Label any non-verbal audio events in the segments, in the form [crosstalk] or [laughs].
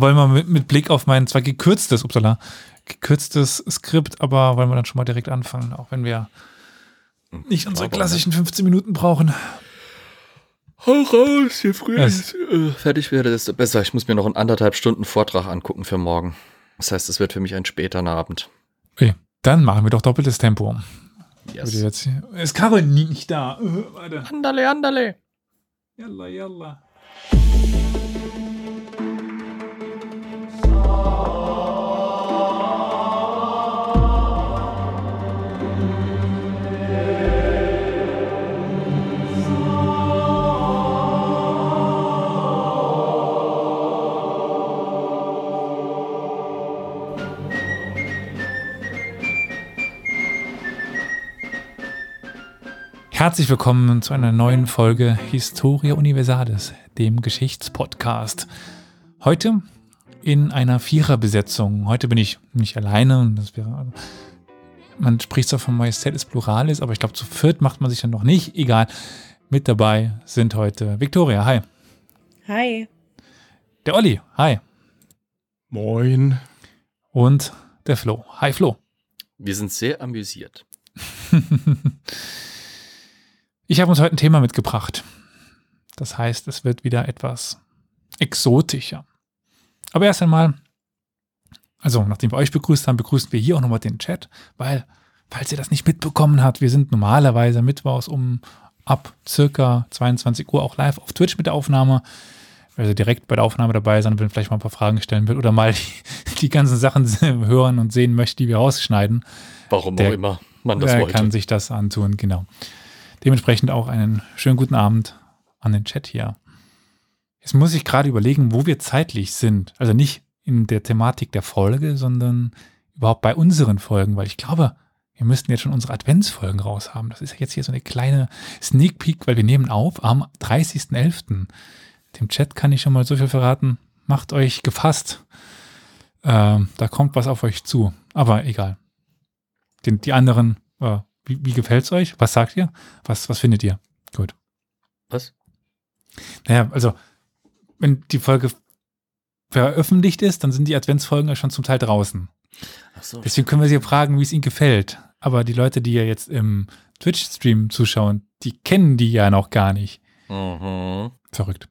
wollen wir mit, mit Blick auf mein zwar gekürztes, upsala, gekürztes Skript, aber wollen wir dann schon mal direkt anfangen, auch wenn wir nicht unsere klassischen 15 Minuten brauchen. Hau raus, je früher ich äh, fertig werde, desto besser. Ich muss mir noch einen anderthalb Stunden Vortrag angucken für morgen. Das heißt, es wird für mich ein später Abend. Okay, dann machen wir doch doppeltes Tempo. Yes. Ist Carol nie- nicht da? Äh, warte. Andale, andale. Yalla, yalla. Herzlich willkommen zu einer neuen Folge Historia Universalis, dem Geschichtspodcast. Heute in einer Viererbesetzung. Heute bin ich nicht alleine. und Das wäre, man spricht zwar von Majestätis Pluralis, aber ich glaube, zu viert macht man sich dann noch nicht. Egal. Mit dabei sind heute Victoria, hi. Hi. Der Olli, hi. Moin. Und der Flo, hi Flo. Wir sind sehr amüsiert. [laughs] Ich habe uns heute ein Thema mitgebracht. Das heißt, es wird wieder etwas exotischer. Aber erst einmal, also nachdem wir euch begrüßt haben, begrüßen wir hier auch nochmal den Chat, weil, falls ihr das nicht mitbekommen habt, wir sind normalerweise mittwochs um ab circa 22 Uhr auch live auf Twitch mit der Aufnahme. Also direkt bei der Aufnahme dabei sein, wenn vielleicht mal ein paar Fragen stellen will oder mal die, die ganzen Sachen [laughs] hören und sehen möchte, die wir rausschneiden. Warum Der- auch immer man das Wer wollte. kann sich das antun, genau. Dementsprechend auch einen schönen guten Abend an den Chat hier. Jetzt muss ich gerade überlegen, wo wir zeitlich sind. Also nicht in der Thematik der Folge, sondern überhaupt bei unseren Folgen, weil ich glaube, wir müssten jetzt schon unsere Adventsfolgen raus haben. Das ist ja jetzt hier so eine kleine Sneak Peek, weil wir nehmen auf am 30.11. Dem Chat kann ich schon mal so viel verraten. Macht euch gefasst. Ähm, da kommt was auf euch zu. Aber egal. Den, die anderen, äh, wie, wie gefällt's euch? Was sagt ihr? Was, was findet ihr? Gut. Was? Naja, also, wenn die Folge veröffentlicht ist, dann sind die Adventsfolgen ja schon zum Teil draußen. Ach so. Deswegen können wir sie fragen, wie es ihnen gefällt. Aber die Leute, die ja jetzt im Twitch-Stream zuschauen, die kennen die ja noch gar nicht. Mhm. Verrückt.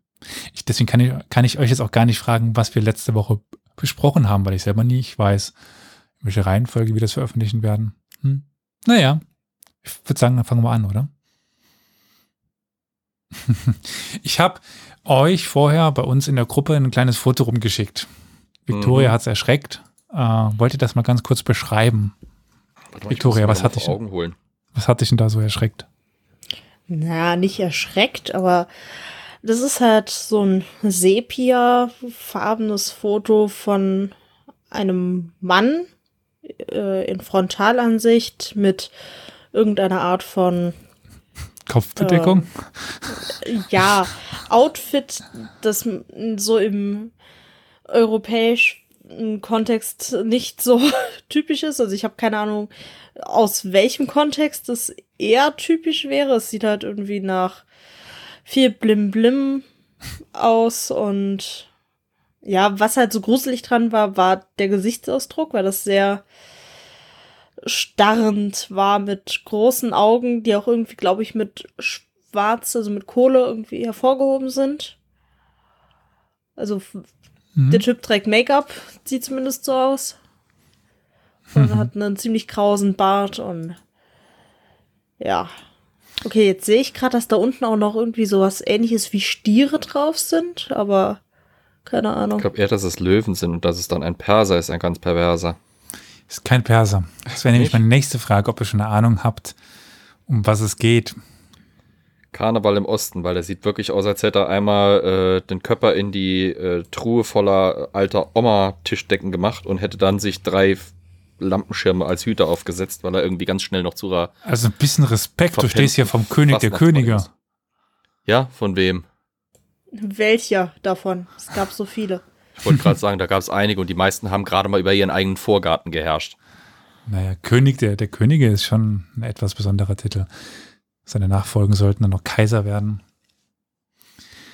Ich, deswegen kann ich, kann ich euch jetzt auch gar nicht fragen, was wir letzte Woche besprochen haben, weil ich selber nicht weiß, in welche Reihenfolge wir das veröffentlichen werden. Hm. Naja, ich würde sagen, dann fangen wir an, oder? [laughs] ich habe euch vorher bei uns in der Gruppe ein kleines Foto rumgeschickt. Victoria Mhm. hat es erschreckt. Äh, wollt ihr das mal ganz kurz beschreiben? Warte Victoria, was hat dich- vor Augen holen? Was hat dich denn da so erschreckt? Na, nicht erschreckt, aber das ist halt so ein sepia-farbenes Foto von einem Mann äh, in Frontalansicht mit irgendeiner Art von Kopfbedeckung? ja, Outfit, das so im europäischen Kontext nicht so [laughs] typisch ist. Also ich habe keine Ahnung, aus welchem Kontext das eher typisch wäre. Es sieht halt irgendwie nach viel Blim Blim aus und ja, was halt so gruselig dran war, war der Gesichtsausdruck, weil das sehr starrend war mit großen Augen, die auch irgendwie, glaube ich, mit schwarz, also mit Kohle irgendwie hervorgehoben sind. Also Mhm. der Typ trägt Make-up, sieht zumindest so aus. Und hat einen ziemlich krausen Bart und ja. Okay, jetzt sehe ich gerade, dass da unten auch noch irgendwie sowas ähnliches wie Stiere drauf sind, aber keine Ich Ahnung. glaube eher, dass es Löwen sind und dass es dann ein Perser ist, ein ganz perverser. Ist kein Perser. Das wäre nämlich meine nächste Frage, ob ihr schon eine Ahnung habt, um was es geht. Karneval im Osten, weil er sieht wirklich aus, als hätte er einmal äh, den Körper in die äh, Truhe voller alter Oma-Tischdecken gemacht und hätte dann sich drei Lampenschirme als Hüter aufgesetzt, weil er irgendwie ganz schnell noch zu Also ein bisschen Respekt. Du stehst hier vom König der Könige. Ja, von wem? Welcher davon? Es gab so viele. Ich wollte gerade sagen, da gab es einige und die meisten haben gerade mal über ihren eigenen Vorgarten geherrscht. Naja, König der, der Könige ist schon ein etwas besonderer Titel. Seine Nachfolgen sollten dann noch Kaiser werden.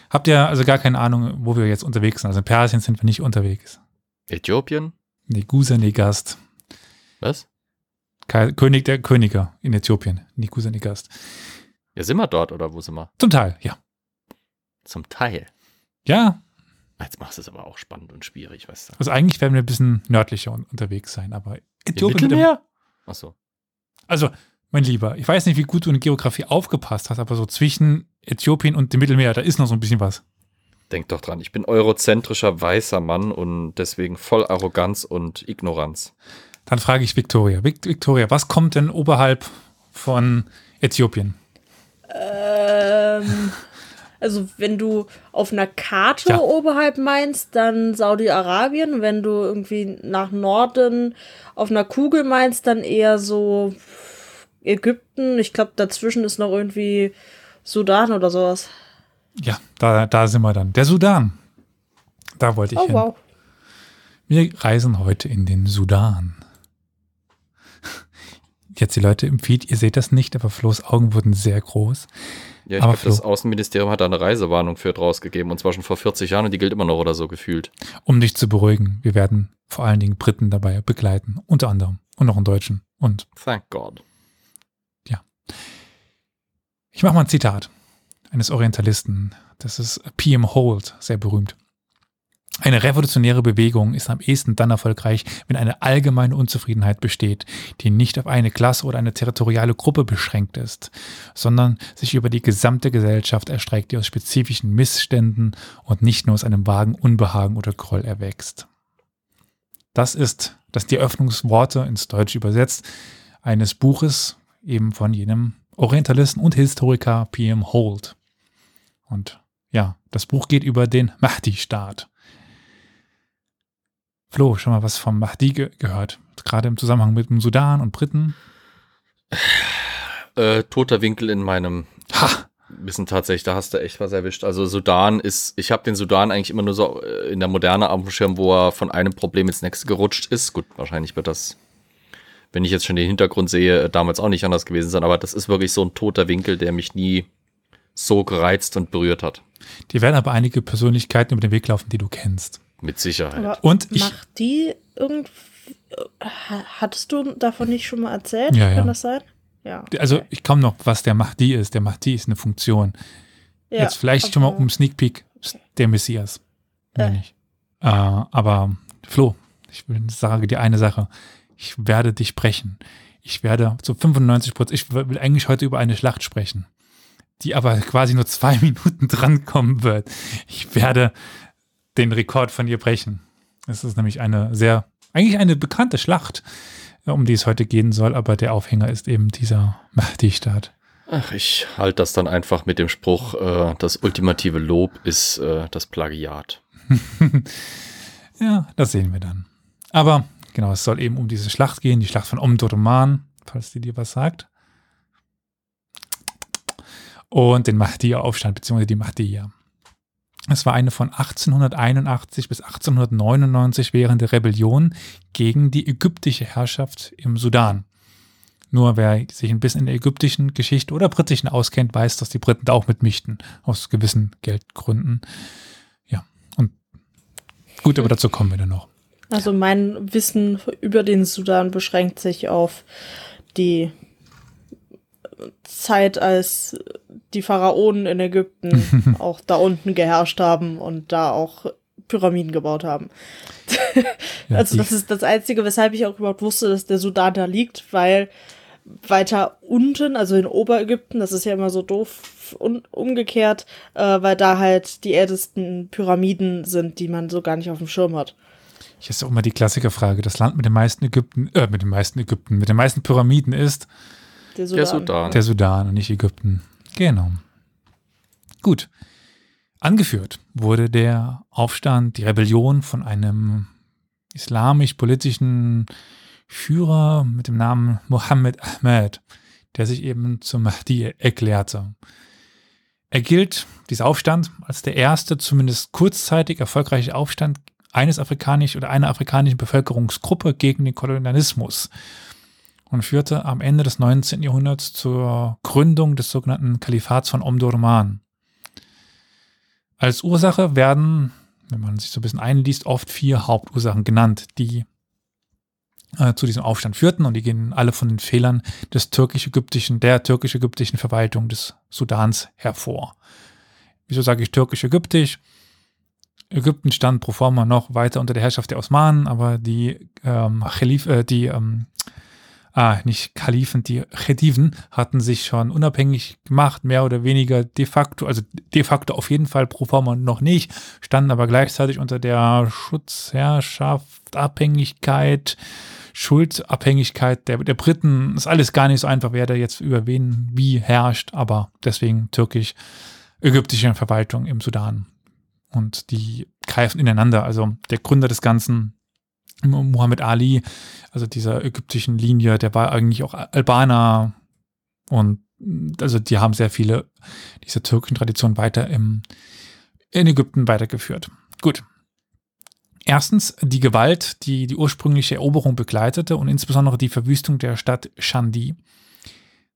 Habt ihr also gar keine Ahnung, wo wir jetzt unterwegs sind? Also in Persien sind wir nicht unterwegs. Äthiopien? Negusa Negast. Was? Ka- König der Könige in Äthiopien. Negusa Negast. Ja, sind wir dort oder wo sind wir? Zum Teil, ja. Zum Teil. Ja, Jetzt machst du es aber auch spannend und schwierig, weißt du. also eigentlich werden wir ein bisschen nördlicher un unterwegs sein, aber Äthiopien Mittelmeer? Achso. Also, mein Lieber, ich weiß nicht, wie gut du in Geografie aufgepasst hast, aber so zwischen Äthiopien und dem Mittelmeer, da ist noch so ein bisschen was. Denk doch dran, ich bin eurozentrischer weißer Mann und deswegen voll Arroganz und Ignoranz. Dann frage ich Victoria. Vic Victoria, was kommt denn oberhalb von Äthiopien? Ähm, also wenn du auf einer Karte Ja. oberhalb meinst, dann Saudi-Arabien. Wenn du irgendwie nach Norden auf einer Kugel meinst, dann eher so Ägypten. Ich glaube, dazwischen ist noch irgendwie Sudan oder sowas. Ja, da, da sind wir dann. Der Sudan. Da wollte ich Oh hin. wow. Wir reisen heute in den Sudan. Jetzt die Leute im Feed, ihr seht das nicht, aber Flo's Augen wurden sehr groß. Ja, ich Aber glaube, das Außenministerium hat da eine Reisewarnung für rausgegeben und zwar schon vor 40 Jahren und die gilt immer noch oder so gefühlt. Um dich zu beruhigen, wir werden vor allen Dingen Briten dabei begleiten, unter anderem. Und noch einen Deutschen. Und Thank God. ich mache mal ein Zitat eines Orientalisten. Das ist P.M. Holt, sehr berühmt. Eine revolutionäre Bewegung ist am ehesten dann erfolgreich, wenn eine allgemeine Unzufriedenheit besteht, die nicht auf eine Klasse oder eine territoriale Gruppe beschränkt ist, sondern sich über die gesamte Gesellschaft erstreckt, die aus spezifischen Missständen und nicht nur aus einem vagen Unbehagen oder Groll erwächst. Das ist das die Eröffnungsworte ins Deutsche übersetzt eines Buches eben von jenem Orientalisten und Historiker P.M. Holt. Und ja, das Buch geht über den Mahdi-Staat. Flo, schon mal was vom Mahdi ge gehört? Gerade im Zusammenhang mit dem Sudan und Briten. Äh, toter Winkel in meinem Ha! Wissen tatsächlich, da hast du echt was erwischt. Also Sudan ist, ich habe den Sudan eigentlich immer nur so äh, in der Moderne auf dem Schirm, wo er von einem Problem ins nächste gerutscht ist. Gut, wahrscheinlich wird das, wenn ich jetzt schon den Hintergrund sehe, äh, damals auch nicht anders gewesen sein, aber das ist wirklich so ein toter Winkel, der mich nie so gereizt und berührt hat. Dir werden aber einige Persönlichkeiten über den Weg laufen, die du kennst. Mit Sicherheit. Aber Und ich- macht die irgendwie. Hattest du davon nicht schon mal erzählt? Ja, Kann ja. das sein? Ja. Also okay. ich komme noch, was der Mahdi ist. Der Mahdi ist eine Funktion. ja, Jetzt vielleicht schon mal um Sneak Peek, der Messias. Äh. nicht. Äh, aber Flo, ich will, sage dir eine Sache. Ich werde dich brechen. Ich werde zu 95 Prozent, ich will eigentlich heute über eine Schlacht sprechen, die aber quasi nur zwei [laughs] Minuten drankommen wird. Ich werde den Rekord von dir brechen. Es ist nämlich eine sehr, eigentlich eine bekannte Schlacht, äh, um die es heute gehen soll, aber der Aufhänger ist eben dieser [laughs] Mahdi-Staat. Ach, ich halte das dann einfach mit dem Spruch, äh, das ultimative Lob ist äh, das Plagiat. [laughs] Ja, das sehen wir dann. Aber genau, es soll eben um diese Schlacht gehen, die Schlacht von Omdurman, falls die dir was sagt. Und den Mahdi-Aufstand, beziehungsweise die Mahdiya. Es war eine von 1881 bis 1899 währende Rebellion gegen die ägyptische Herrschaft im Sudan. Nur wer sich ein bisschen in der ägyptischen Geschichte oder britischen auskennt, weiß, dass die Briten da auch mitmischten, aus gewissen Geldgründen. Ja, und gut, aber dazu kommen wir dann noch. Also mein Wissen über den Sudan beschränkt sich auf die Zeit, als die Pharaonen in Ägypten [laughs] auch da unten geherrscht haben und da auch Pyramiden gebaut haben. [laughs] Ja, also das ist das Einzige, weshalb ich auch überhaupt wusste, dass der Sudan da liegt, weil weiter unten, also in Oberägypten, das ist ja immer so doof un umgekehrt, äh, weil da halt die ältesten Pyramiden sind, die man so gar nicht auf dem Schirm hat. Ich ist auch immer die Klassikerfrage. Das Land mit den meisten Ägypten, äh, mit den meisten Ägypten, mit den meisten Pyramiden ist Der Sudan. Der Sudan. der Sudan und nicht Ägypten. Genau. Gut. Angeführt wurde der Aufstand, die Rebellion von einem islamisch-politischen Führer mit dem Namen Mohammed Ahmed, der sich eben zum Mahdi erklärte. Er gilt, dieser Aufstand, als der erste, zumindest kurzzeitig erfolgreiche Aufstand eines afrikanischen oder einer afrikanischen Bevölkerungsgruppe gegen den Kolonialismus und führte am Ende des 19. Jahrhunderts zur Gründung des sogenannten Kalifats von Omdurman. Als Ursache werden, wenn man sich so ein bisschen einliest, oft vier Hauptursachen genannt, die äh, zu diesem Aufstand führten und die gehen alle von den Fehlern des türkisch-ägyptischen, der türkisch-ägyptischen Verwaltung des Sudans hervor. Wieso sage ich türkisch-ägyptisch? Ägypten stand pro forma noch weiter unter der Herrschaft der Osmanen, aber die ähm, Khalif, äh, die ähm, ah, nicht Kalifen, die Khediven hatten sich schon unabhängig gemacht, mehr oder weniger de facto, also de facto auf jeden Fall pro forma noch nicht, standen aber gleichzeitig unter der Schutzherrschaft, Abhängigkeit, Schuldabhängigkeit der, der Briten. Ist alles gar nicht so einfach, wer da jetzt über wen wie herrscht, aber deswegen türkisch-ägyptische Verwaltung im Sudan und die greifen ineinander. Also der Gründer des Ganzen, Muhammad Ali, also dieser ägyptischen Linie, der war eigentlich auch Albaner und also die haben sehr viele dieser türkischen Traditionen weiter im, in Ägypten weitergeführt. Gut. Erstens die Gewalt, die die ursprüngliche Eroberung begleitete und insbesondere die Verwüstung der Stadt Shandi.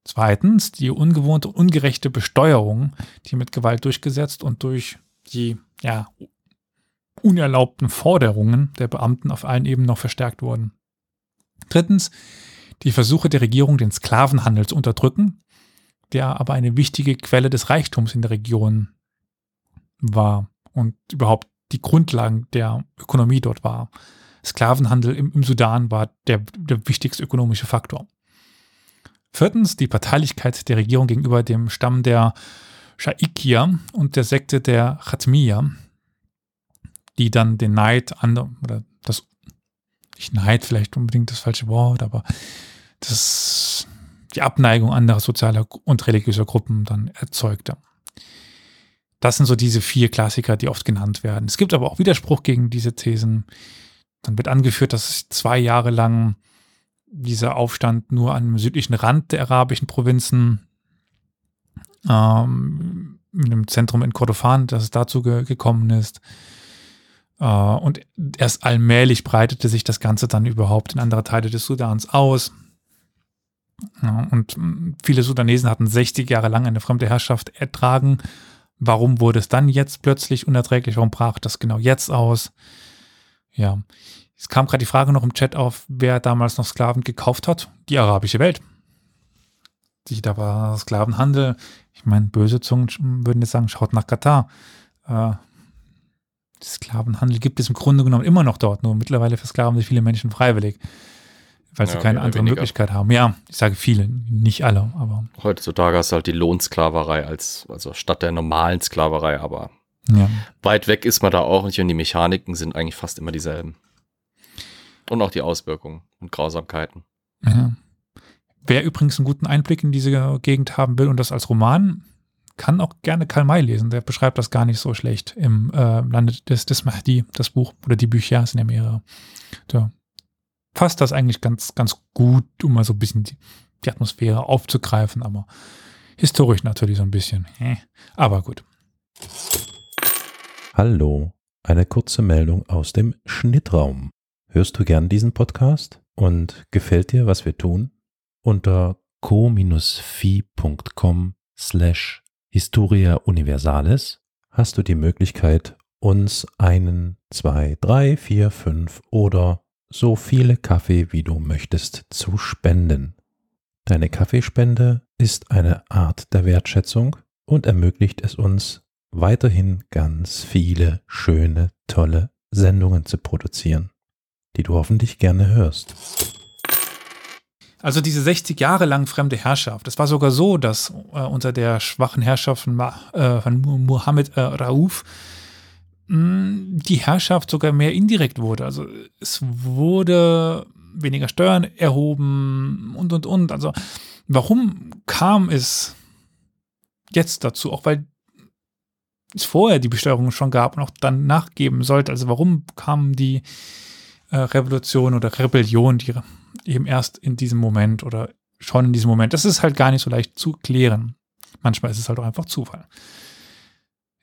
Zweitens die ungewohnte, ungerechte Besteuerung, die mit Gewalt durchgesetzt und durch die ja, unerlaubten Forderungen der Beamten auf allen Ebenen noch verstärkt wurden. Drittens, die Versuche der Regierung, den Sklavenhandel zu unterdrücken, der aber eine wichtige Quelle des Reichtums in der Region war und überhaupt die Grundlagen der Ökonomie dort war. Sklavenhandel im, im Sudan war der, der wichtigste ökonomische Faktor. Viertens, die Parteilichkeit der Regierung gegenüber dem Stamm der Shaikia und der Sekte der Khatmiya, die dann den Neid an, oder das, nicht Neid vielleicht unbedingt das falsche Wort, aber das, die Abneigung anderer sozialer und religiöser Gruppen dann erzeugte. Das sind so diese vier Klassiker, die oft genannt werden. Es gibt aber auch Widerspruch gegen diese Thesen. Dann wird angeführt, dass zwei Jahre lang dieser Aufstand nur am südlichen Rand der arabischen Provinzen ähm, in einem Zentrum in Kordofan, dass es dazu ge gekommen ist. Äh, und erst allmählich breitete sich das Ganze dann überhaupt in andere Teile des Sudans aus. Und viele Sudanesen hatten 60 Jahre lang eine fremde Herrschaft ertragen. Warum wurde es dann jetzt plötzlich unerträglich? Warum brach das genau jetzt aus? Ja, es kam gerade die Frage noch im Chat auf, wer damals noch Sklaven gekauft hat. Die arabische Welt. Die, da war Sklavenhandel. Ich meine, böse Zungen würden jetzt sagen, schaut nach Katar. Äh, Sklavenhandel gibt es im Grunde genommen immer noch dort, nur mittlerweile versklaven sich viele Menschen freiwillig, weil sie ja, keine andere weniger. Möglichkeit haben. Ja, ich sage viele, nicht alle, aber. Heutzutage hast du halt die Lohnsklaverei als, also statt der normalen Sklaverei, aber ja. weit weg ist man da auch nicht und die Mechaniken sind eigentlich fast immer dieselben. Und auch die Auswirkungen und Grausamkeiten. Ja. Wer übrigens einen guten Einblick in diese Gegend haben will und das als Roman, kann auch gerne Karl May lesen. Der beschreibt das gar nicht so schlecht im äh, Lande des, des Mahdi, das Buch oder die Bücher sind ja mehrere. Da fasst das eigentlich ganz, ganz gut, um mal so ein bisschen die, die Atmosphäre aufzugreifen, aber historisch natürlich so ein bisschen. Aber gut. Hallo, eine kurze Meldung aus dem Schnittraum. Hörst du gern diesen Podcast und gefällt dir, was wir tun? Unter co-fi.com slash Historia Universalis hast du die Möglichkeit, uns einen, zwei, drei, vier, fünf oder so viele Kaffee, wie du möchtest, zu spenden. Deine Kaffeespende ist eine Art der Wertschätzung und ermöglicht es uns, weiterhin ganz viele schöne, tolle Sendungen zu produzieren, die du hoffentlich gerne hörst. Also diese 60 Jahre lang fremde Herrschaft. Es war sogar so, dass äh, unter der schwachen Herrschaft von, äh, von Mohammed äh, Rauf hm, die Herrschaft sogar mehr indirekt wurde. Also es wurde weniger Steuern erhoben und, und, und. Also warum kam es jetzt dazu? Auch weil es vorher die Besteuerung schon gab und auch dann nachgeben sollte. Also warum kam die äh, Revolution oder Rebellion, die eben erst in diesem Moment oder schon in diesem Moment. Das ist halt gar nicht so leicht zu klären. Manchmal ist es halt auch einfach Zufall.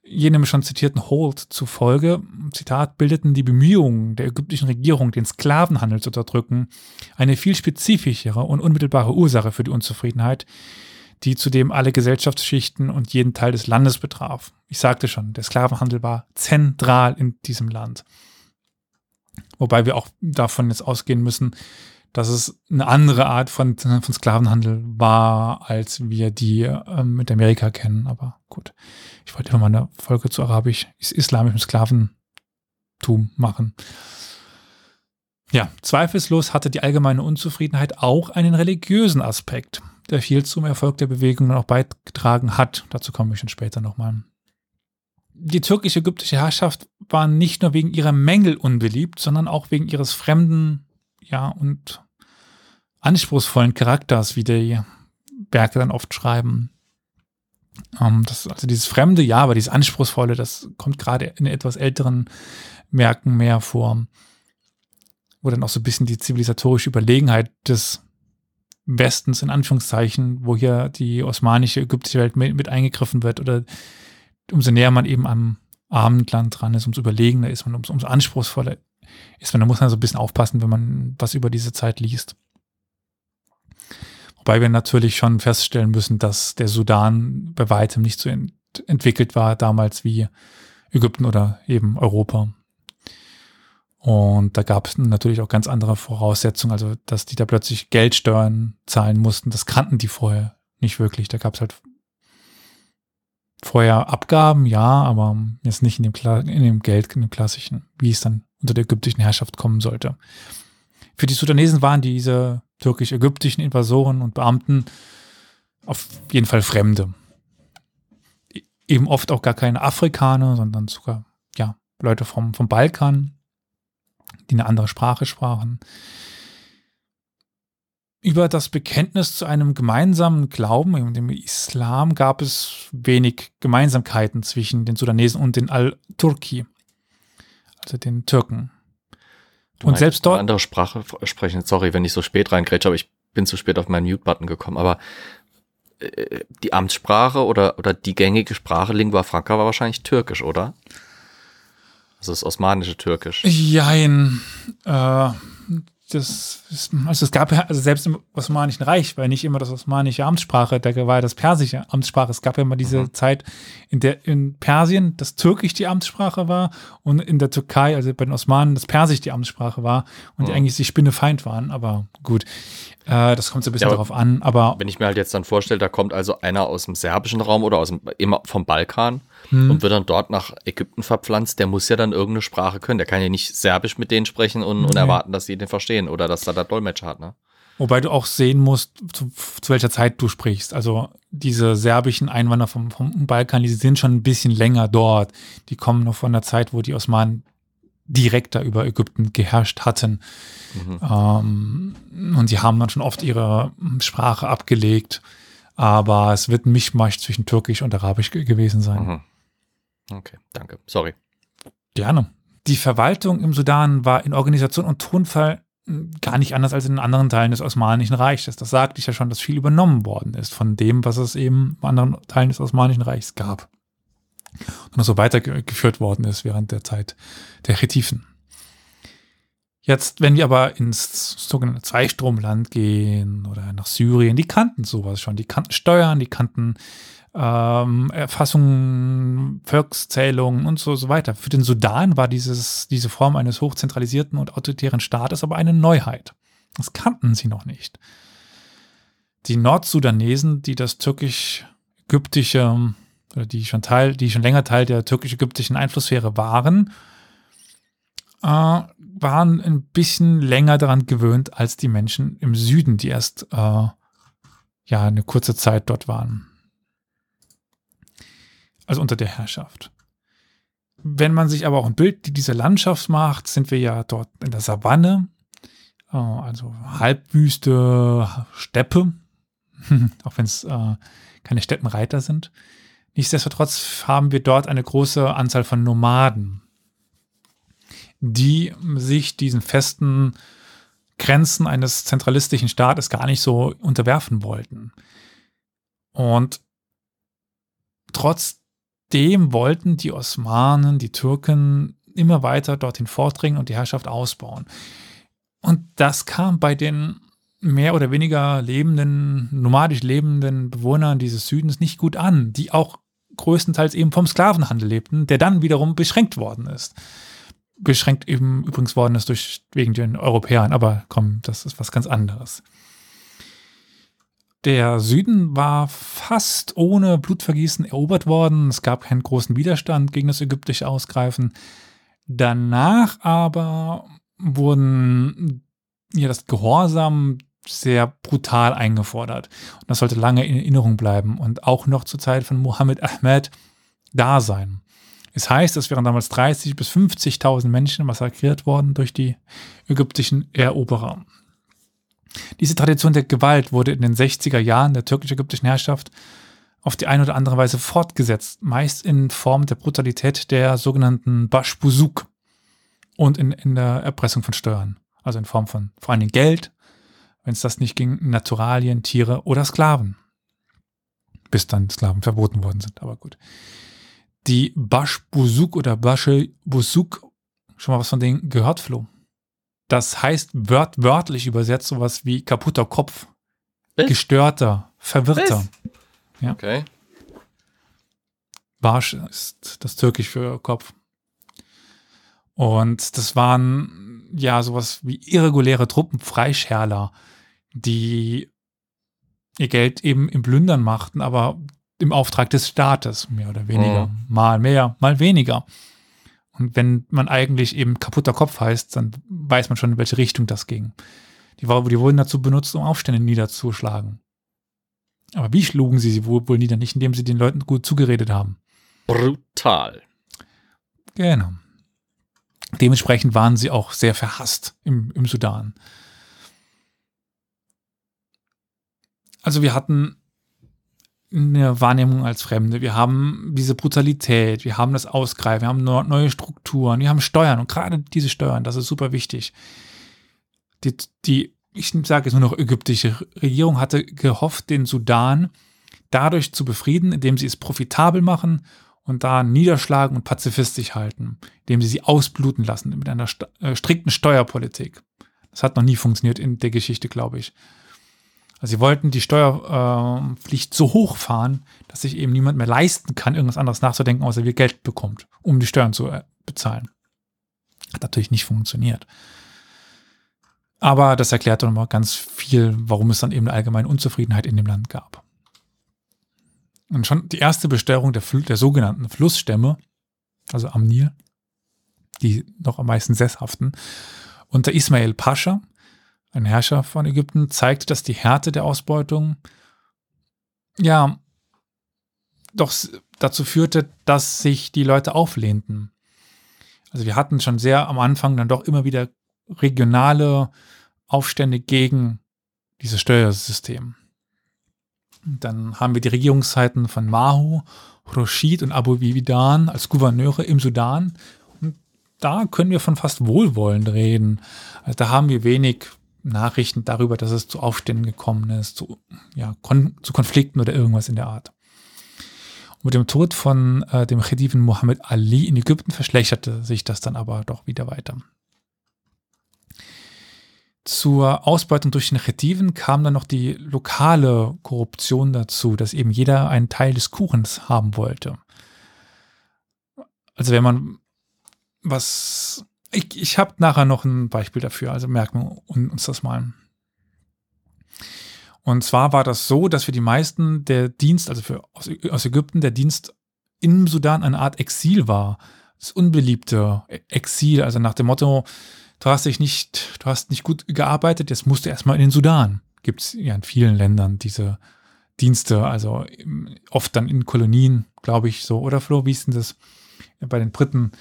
Jenem schon zitierten Holt zufolge, Zitat, bildeten die Bemühungen der ägyptischen Regierung, den Sklavenhandel zu unterdrücken, eine viel spezifischere und unmittelbare Ursache für die Unzufriedenheit, die zudem alle Gesellschaftsschichten und jeden Teil des Landes betraf. Ich sagte schon, der Sklavenhandel war zentral in diesem Land. Wobei wir auch davon jetzt ausgehen müssen, dass es eine andere Art von, von Sklavenhandel war, als wir die ähm, mit Amerika kennen. Aber gut, ich wollte immer mal eine Folge zu arabisch, islamischem Sklaventum machen. Ja, zweifellos hatte die allgemeine Unzufriedenheit auch einen religiösen Aspekt, der viel zum Erfolg der Bewegung auch beigetragen hat. Dazu komme ich schon später nochmal. Die türkisch-ägyptische Herrschaft war nicht nur wegen ihrer Mängel unbeliebt, sondern auch wegen ihres fremden, ja, und anspruchsvollen Charakters, wie die Werke dann oft schreiben. Ähm, das, also dieses Fremde, ja, aber dieses Anspruchsvolle, das kommt gerade in etwas älteren Werken mehr vor wo dann auch so ein bisschen die zivilisatorische Überlegenheit des Westens in Anführungszeichen, wo hier die osmanische, ägyptische Welt mit, mit eingegriffen wird oder umso näher man eben am Abendland dran ist, umso überlegener ist man, umso, umso anspruchsvoller ist man. Da muss man so ein bisschen aufpassen, wenn man was über diese Zeit liest. Wobei wir natürlich schon feststellen müssen, dass der Sudan bei weitem nicht so ent entwickelt war damals wie Ägypten oder eben Europa. Und da gab es natürlich auch ganz andere Voraussetzungen, also dass die da plötzlich Geldsteuern zahlen mussten, das kannten die vorher nicht wirklich. Da gab es halt vorher Abgaben, ja, aber jetzt nicht in dem, in dem Geld, in dem klassischen, wie es dann unter der ägyptischen Herrschaft kommen sollte. Für die Sudanesen waren diese türkisch-ägyptischen Invasoren und Beamten auf jeden Fall Fremde. E-, eben oft auch gar keine Afrikaner, sondern sogar, ja, Leute vom, vom Balkan, die eine andere Sprache sprachen. Über das Bekenntnis zu einem gemeinsamen Glauben, dem Islam, gab es wenig Gemeinsamkeiten zwischen den Sudanesen und den Al-Turki, also den Türken. Du und selbst dort. Eine andere Sprache sprechen. Sorry, wenn ich so spät reingrätsche, aber ich bin zu spät auf meinen Mute-Button gekommen. Aber äh, die Amtssprache oder, oder die gängige Sprache Lingua Franca war wahrscheinlich Türkisch, oder? Also das osmanische Türkisch. Jein. Äh, das also es gab ja, also selbst im Osmanischen Reich war nicht immer das osmanische Amtssprache, da war das persische Amtssprache. Es gab ja immer diese mhm. Zeit, in der in Persien das Türkisch die Amtssprache war und in der Türkei, also bei den Osmanen, das Persisch die Amtssprache war und mhm. die eigentlich die Spinnefeind waren. Aber gut, äh, das kommt so ein bisschen ja, darauf an. Aber wenn ich mir halt jetzt dann vorstelle, da kommt also einer aus dem serbischen Raum oder aus dem, immer vom Balkan hm. und wird dann dort nach Ägypten verpflanzt, der muss ja dann irgendeine Sprache können. Der kann ja nicht Serbisch mit denen sprechen und, und erwarten, dass sie den verstehen oder dass da der Dolmetscher hat, ne? Wobei du auch sehen musst, zu, zu, welcher Zeit du sprichst. Also diese serbischen Einwanderer vom, vom Balkan, die sind schon ein bisschen länger dort. Die kommen noch von der Zeit, wo die Osmanen direkter über Ägypten geherrscht hatten. Mhm. Ähm, und sie haben dann schon oft ihre Sprache abgelegt. Aber es wird ein Mischmasch zwischen Türkisch und Arabisch gewesen sein. Mhm. Okay, danke. Sorry. Gerne. Die Verwaltung im Sudan war in Organisation und Tonfall hm, gar nicht anders als in anderen Teilen des Osmanischen Reiches. Das sagte ich ja schon, dass viel übernommen worden ist von dem, was es eben in anderen Teilen des Osmanischen Reichs gab. Und so weitergeführt worden ist während der Zeit der Chetiphen. Jetzt, wenn wir aber ins sogenannte Zweistromland gehen oder nach Syrien, die kannten sowas schon. Die kannten Steuern, die kannten ähm, Erfassungen, Volkszählungen und so, so weiter. Für den Sudan war dieses, diese Form eines hochzentralisierten und autoritären Staates aber eine Neuheit. Das kannten sie noch nicht. Die Nordsudanesen, die das türkisch-ägyptische, oder die schon Teil, die schon länger Teil der türkisch-ägyptischen Einflusssphäre waren, äh, waren ein bisschen länger daran gewöhnt als die Menschen im Süden, die erst äh, ja eine kurze Zeit dort waren also unter der Herrschaft. Wenn man sich aber auch ein Bild dieser Landschaft macht, sind wir ja dort in der Savanne, äh, also Halbwüste, Steppe, [laughs] auch wenn es äh, keine Steppenreiter sind. Nichtsdestotrotz haben wir dort eine große Anzahl von Nomaden, die sich diesen festen Grenzen eines zentralistischen Staates gar nicht so unterwerfen wollten. Und trotz dem wollten die Osmanen, die Türken immer weiter dorthin vordringen und die Herrschaft ausbauen. Und das kam bei den mehr oder weniger lebenden, nomadisch lebenden Bewohnern dieses Südens nicht gut an, die auch größtenteils eben vom Sklavenhandel lebten, der dann wiederum beschränkt worden ist. Beschränkt eben übrigens worden ist durch wegen den Europäern, aber komm, das ist was ganz anderes. Der Süden war fast ohne Blutvergießen erobert worden. Es gab keinen großen Widerstand gegen das ägyptische Ausgreifen. Danach aber wurden ja das Gehorsam sehr brutal eingefordert. Und das sollte lange in Erinnerung bleiben und auch noch zur Zeit von Mohammed Ahmed da sein. Es heißt, es wären damals 30.000 bis 50.000 Menschen massakriert worden durch die ägyptischen Eroberer. Diese Tradition der Gewalt wurde in den 60er Jahren der türkisch-ägyptischen Herrschaft auf die eine oder andere Weise fortgesetzt, meist in Form der Brutalität der sogenannten Bashbuzuk und in, in der Erpressung von Steuern, also in Form von vor allem Geld, wenn es das nicht ging, Naturalien, Tiere oder Sklaven. Bis dann Sklaven verboten worden sind, aber gut. Die Bashbuzuk oder Bashbuzuk, schon mal was von denen gehört, Flo? Das heißt wört, wörtlich übersetzt sowas wie kaputter Kopf, Was? gestörter, verwirrter. Ja. Okay. Barsch ist das Türkisch für Kopf. Und das waren ja sowas wie irreguläre Truppen, Freischärler, die ihr Geld eben im Plündern machten, aber im Auftrag des Staates, mehr oder weniger. Mhm. Mal mehr, mal weniger. Und wenn man eigentlich eben kaputter Kopf heißt, dann weiß man schon, in welche Richtung das ging. Die, die wurden dazu benutzt, um Aufstände niederzuschlagen. Aber wie schlugen sie sie wohl, wohl nieder? Nicht, indem sie den Leuten gut zugeredet haben. Brutal. Genau. Dementsprechend waren sie auch sehr verhasst im, im Sudan. Also wir hatten eine Wahrnehmung als Fremde, wir haben diese Brutalität, wir haben das Ausgreifen, wir haben neu- neue Strukturen, wir haben Steuern und gerade diese Steuern, das ist super wichtig. Die, die ich sage jetzt nur noch ägyptische Regierung hatte gehofft, den Sudan dadurch zu befrieden, indem sie es profitabel machen und da niederschlagen und pazifistisch halten, indem sie sie ausbluten lassen mit einer äh, strikten Steuerpolitik. Das hat noch nie funktioniert in der Geschichte, glaube ich. Also sie wollten die Steuerpflicht so hoch fahren, dass sich eben niemand mehr leisten kann, irgendwas anderes nachzudenken, außer wie Geld bekommt, um die Steuern zu äh, bezahlen. Hat natürlich nicht funktioniert. Aber das erklärt doch nochmal ganz viel, warum es dann eben eine allgemeine Unzufriedenheit in dem Land gab. Und schon die erste Besteuerung der, der sogenannten Flussstämme, also am Nil, die noch am meisten sesshaften, unter Ismail Pascha, ein Herrscher von Ägypten, zeigte, dass die Härte der Ausbeutung ja doch dazu führte, dass sich die Leute auflehnten. Also wir hatten schon sehr am Anfang dann doch immer wieder regionale Aufstände gegen dieses Steuersystem. Dann haben wir die Regierungszeiten von Mahu, Rashid und Abu Vividan als Gouverneure im Sudan. Und da können wir von fast Wohlwollend reden. Also da haben wir wenig Nachrichten darüber, dass es zu Aufständen gekommen ist, zu, ja, Kon zu Konflikten oder irgendwas in der Art. Und mit dem Tod von äh, dem Khediven Muhammad Ali in Ägypten verschlechterte sich das dann aber doch wieder weiter. Zur Ausbeutung durch den Khediven kam dann noch die lokale Korruption dazu, dass eben jeder einen Teil des Kuchens haben wollte. Also wenn man was, ich, ich habe nachher noch ein Beispiel dafür, also merken wir uns das mal. Und zwar war das so, dass für die meisten der Dienst, also für aus, aus Ägypten, der Dienst im Sudan eine Art Exil war. Das unbeliebte Exil, also nach dem Motto, du hast dich nicht, du hast nicht gut gearbeitet, jetzt musst du erstmal in den Sudan. Gibt es ja in vielen Ländern diese Dienste, also oft dann in Kolonien, glaube ich, so. Oder Flo, wie ist denn das bei den Briten?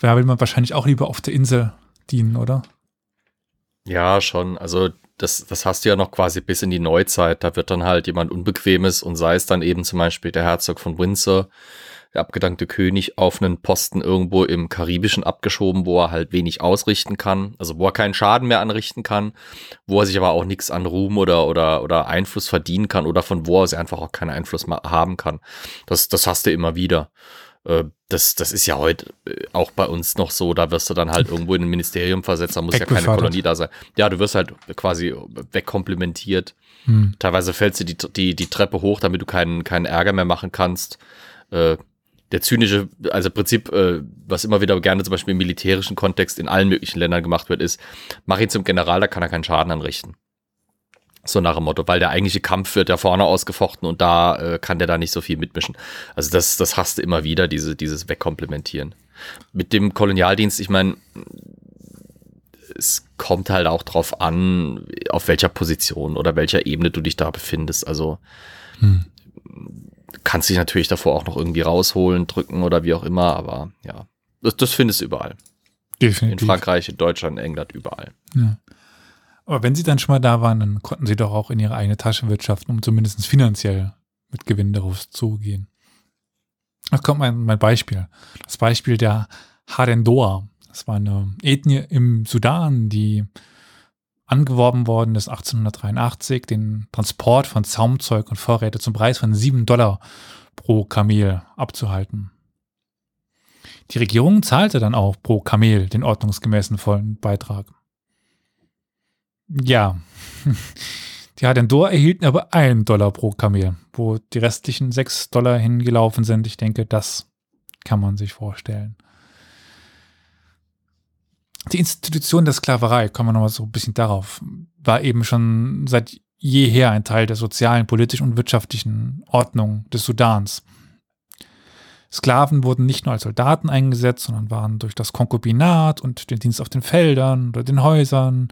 Da will man wahrscheinlich auch lieber auf der Insel dienen, oder? Ja, schon. Also das, das hast du ja noch quasi bis in die Neuzeit. Da wird dann halt jemand Unbequemes und sei es dann eben zum Beispiel der Herzog von Windsor, der abgedankte König, auf einen Posten irgendwo im Karibischen abgeschoben, wo er halt wenig ausrichten kann, also wo er keinen Schaden mehr anrichten kann, wo er sich aber auch nichts an Ruhm oder, oder, oder Einfluss verdienen kann oder von wo aus er einfach auch keinen Einfluss haben kann. Das, das hast du immer wieder. Äh, das, das ist ja heute äh, auch bei uns noch so, da wirst du dann halt irgendwo in ein Ministerium versetzt, da muss ja keine Kolonie da sein. Ja, du wirst halt quasi wegkomplimentiert. Hm. Teilweise fällst du die, die, die Treppe hoch, damit du keinen, keinen Ärger mehr machen kannst. Äh, der zynische, also im Prinzip, äh, was immer wieder gerne zum Beispiel im militärischen Kontext in allen möglichen Ländern gemacht wird, ist, mach ihn zum General, da kann er keinen Schaden anrichten. So nach dem Motto, weil der eigentliche Kampf wird ja vorne ausgefochten und da äh, kann der da nicht so viel mitmischen. Also das, das hast du immer wieder, diese, dieses Wegkomplementieren. Mit dem Kolonialdienst, ich meine, es kommt halt auch drauf an, auf welcher Position oder welcher Ebene du dich da befindest. Also hm. kannst dich natürlich davor auch noch irgendwie rausholen, drücken oder wie auch immer, aber ja, das, das findest du überall. Definitiv. In Frankreich, in Deutschland, in England, überall. Ja. Aber wenn sie dann schon mal da waren, dann konnten sie doch auch in ihre eigene Tasche wirtschaften, um zumindest finanziell mit Gewinn darauf zu gehen. Das kommt mein, mein Beispiel. Das Beispiel der Harendoa. Das war eine Ethnie im Sudan, die angeworben worden ist 1883, den Transport von Zaumzeug und Vorräte zum Preis von 7 Dollar pro Kamel abzuhalten. Die Regierung zahlte dann auch pro Kamel den ordnungsgemäßen vollen Beitrag. Ja, [laughs] die Hadendor erhielten aber einen Dollar pro Kamel, wo die restlichen sechs Dollar hingelaufen sind. Ich denke, das kann man sich vorstellen. Die Institution der Sklaverei, kommen wir nochmal so ein bisschen darauf, war eben schon seit jeher ein Teil der sozialen, politischen und wirtschaftlichen Ordnung des Sudans. Sklaven wurden nicht nur als Soldaten eingesetzt, sondern waren durch das Konkubinat und den Dienst auf den Feldern oder den Häusern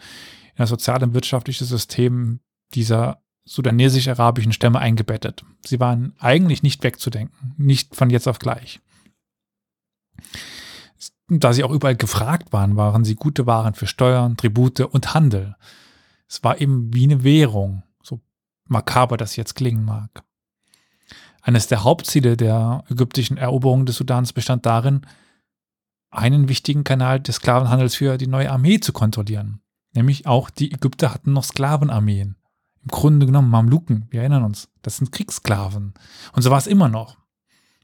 das soziale und wirtschaftliche System dieser sudanesisch-arabischen Stämme eingebettet. Sie waren eigentlich nicht wegzudenken, nicht von jetzt auf gleich. Da sie auch überall gefragt waren, waren sie gute Waren für Steuern, Tribute und Handel. Es war eben wie eine Währung, so makaber das jetzt klingen mag. Eines der Hauptziele der ägyptischen Eroberung des Sudans bestand darin, einen wichtigen Kanal des Sklavenhandels für die neue Armee zu kontrollieren. Nämlich auch die Ägypter hatten noch Sklavenarmeen. Im Grunde genommen Mamluken, wir erinnern uns, das sind Kriegssklaven. Und so war es immer noch.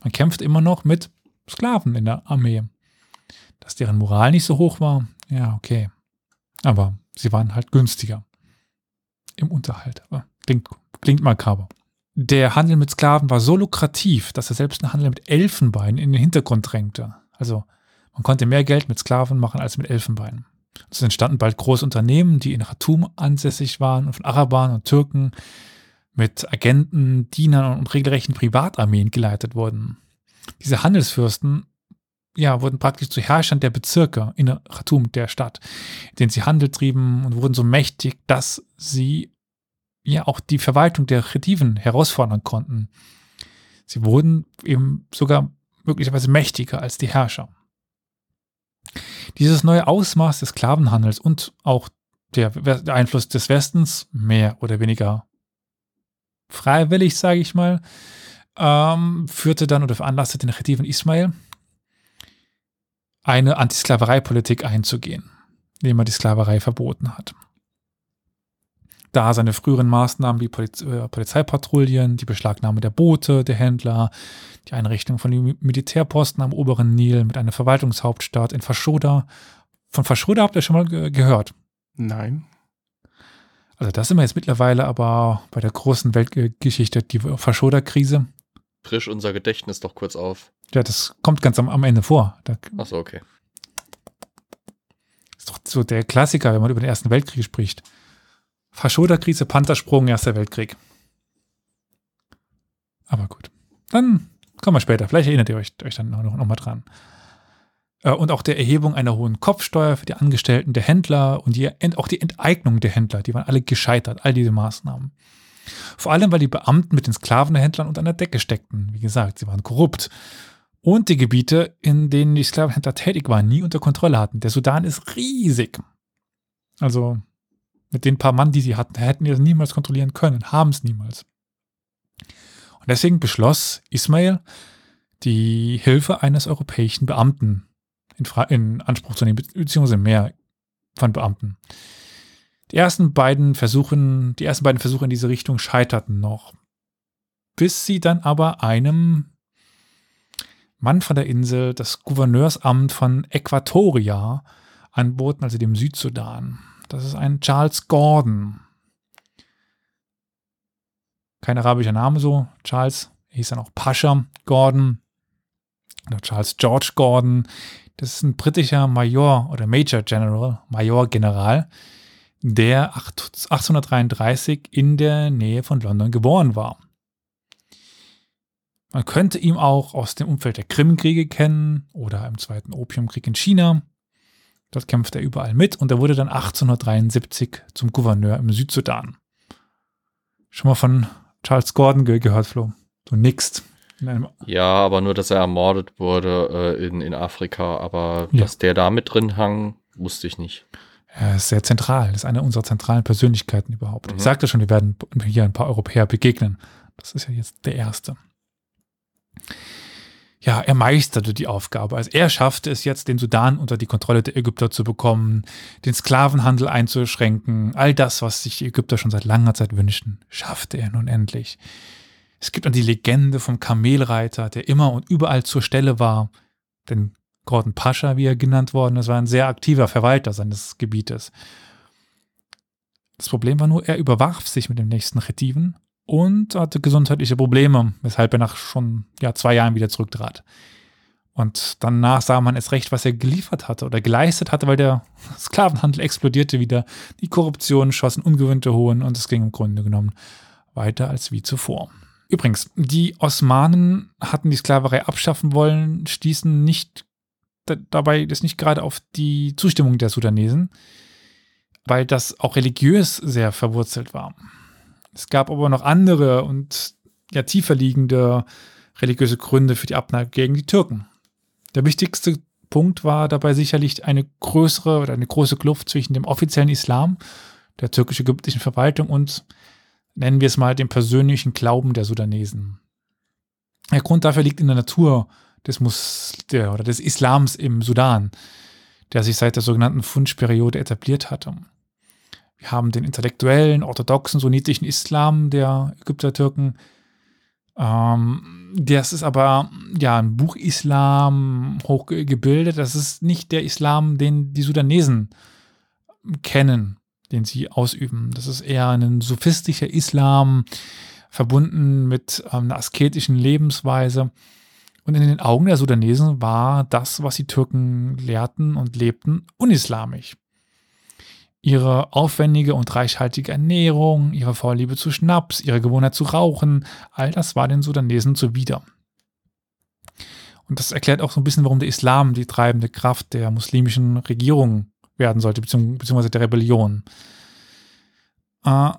Man kämpft immer noch mit Sklaven in der Armee. Dass deren Moral nicht so hoch war, ja, okay. Aber sie waren halt günstiger im Unterhalt. Aber klingt, klingt makaber. Der Handel mit Sklaven war so lukrativ, dass er selbst einen Handel mit Elfenbein in den Hintergrund drängte. Also man konnte mehr Geld mit Sklaven machen als mit Elfenbein. Es entstanden bald große Unternehmen, die in Khartoum ansässig waren und von Arabern und Türken mit Agenten, Dienern und regelrechten Privatarmeen geleitet wurden. Diese Handelsfürsten ja, wurden praktisch zu Herrschern der Bezirke in Khartoum, der Stadt, in denen sie Handel trieben und wurden so mächtig, dass sie ja auch die Verwaltung der Rediven herausfordern konnten. Sie wurden eben sogar möglicherweise mächtiger als die Herrscher. Dieses neue Ausmaß des Sklavenhandels und auch der, der Einfluss des Westens, mehr oder weniger freiwillig, sage ich mal, ähm, führte dann oder veranlasste den Khediven Ismail, eine Antisklavereipolitik einzugehen, indem er die Sklaverei verboten hat da seine früheren Maßnahmen wie Poliz äh, Polizeipatrouillen, die Beschlagnahme der Boote, der Händler, die Einrichtung von Militärposten am oberen Nil mit einer Verwaltungshauptstadt in Faschoda. Von Faschoda habt ihr schon mal ge gehört? Nein. Also das sind wir jetzt mittlerweile aber bei der großen Weltgeschichte, die Faschoda-Krise. Frisch unser Gedächtnis doch kurz auf. Ja, das kommt ganz am, am Ende vor. Da, Achso, okay. Ist doch so der Klassiker, wenn man über den Ersten Weltkrieg spricht. Faschoda-Krise, Panzersprung, Erster Weltkrieg. Aber gut. Dann kommen wir später. Vielleicht erinnert ihr euch, euch dann noch, noch dran. Äh, und auch der Erhebung einer hohen Kopfsteuer für die Angestellten der Händler und die, auch die Enteignung der Händler, die waren alle gescheitert, all diese Maßnahmen. Vor allem, weil die Beamten mit den Sklavenhändlern unter einer Decke steckten. Wie gesagt, sie waren korrupt. Und die Gebiete, in denen die Sklavenhändler tätig waren, nie unter Kontrolle hatten. Der Sudan ist riesig. Also mit den paar Mann, die sie hatten, hätten die das niemals kontrollieren können, haben es niemals. Und deswegen beschloss Ismail, die Hilfe eines europäischen Beamten in, in Anspruch zu nehmen, beziehungsweise mehr von Beamten. Die ersten beiden Versuchen, die ersten beiden Versuche in diese Richtung scheiterten noch. Bis sie dann aber einem Mann von der Insel das Gouverneursamt von Äquatoria anboten, also dem Südsudan. Das ist ein Charles Gordon. Kein arabischer Name so. Charles hieß dann auch Pascha Gordon oder Charles George Gordon. Das ist ein britischer Major oder Major General, Major General, der 1833 in der Nähe von London geboren war. Man könnte ihn auch aus dem Umfeld der Krimkriege kennen oder im Zweiten Opiumkrieg in China. Dort kämpfte er überall mit und er wurde dann 1873 zum Gouverneur im Südsudan. Schon mal von Charles Gordon gehört, Flo? Du nix. Ja, aber nur, dass er ermordet wurde äh, in, in Afrika. Aber ja. dass der da mit drin hang, wusste ich nicht. Er ist sehr zentral. Das ist eine unserer zentralen Persönlichkeiten überhaupt. Mhm. Ich sagte schon, wir werden hier ein paar Europäer begegnen. Das ist ja jetzt der erste ja, er meisterte die Aufgabe. Also er schaffte es jetzt, den Sudan unter die Kontrolle der Ägypter zu bekommen, den Sklavenhandel einzuschränken, all das, was sich die Ägypter schon seit langer Zeit wünschten, schaffte er nun endlich. Es gibt dann die Legende vom Kamelreiter, der immer und überall zur Stelle war, denn Gordon Pascha, wie er genannt worden ist, war ein sehr aktiver Verwalter seines Gebietes. Das Problem war nur, er überwarf sich mit dem nächsten Retiven und hatte gesundheitliche Probleme, weshalb er nach schon ja, zwei Jahren wieder zurücktrat. Und danach sah man es recht, was er geliefert hatte oder geleistet hatte, weil der [laughs] Sklavenhandel explodierte wieder, die Korruption schossen ungewöhnte Hohen und es ging im Grunde genommen weiter als wie zuvor. Übrigens, die Osmanen hatten die Sklaverei abschaffen wollen, stießen nicht dabei das nicht gerade auf die Zustimmung der Sudanesen, weil das auch religiös sehr verwurzelt war. Es gab aber noch andere und ja tiefer liegende religiöse Gründe für die Abneigung gegen die Türken. Der wichtigste Punkt war dabei sicherlich eine größere oder eine große Kluft zwischen dem offiziellen Islam, der türkisch-ägyptischen Verwaltung und nennen wir es mal dem persönlichen Glauben der Sudanesen. Der Grund dafür liegt in der Natur des, Mus der, oder des Islams im Sudan, der sich seit der sogenannten Funsch-Periode etabliert hatte. Wir haben den intellektuellen, orthodoxen, sunnitischen Islam der Ägypter-Türken. Ähm, das ist aber ja ein Buch-Islam hochgebildet. Das ist nicht der Islam, den die Sudanesen kennen, den sie ausüben. Das ist eher ein sophistischer Islam, verbunden mit ähm, einer asketischen Lebensweise. Und in den Augen der Sudanesen war das, was die Türken lehrten und lebten, unislamisch ihre aufwendige und reichhaltige Ernährung, ihre Vorliebe zu Schnaps, ihre Gewohnheit zu rauchen, all das war den Sudanesen zuwider. Und das erklärt auch so ein bisschen, warum der Islam die treibende Kraft der muslimischen Regierung werden sollte, beziehungsweise der Rebellion. Äh,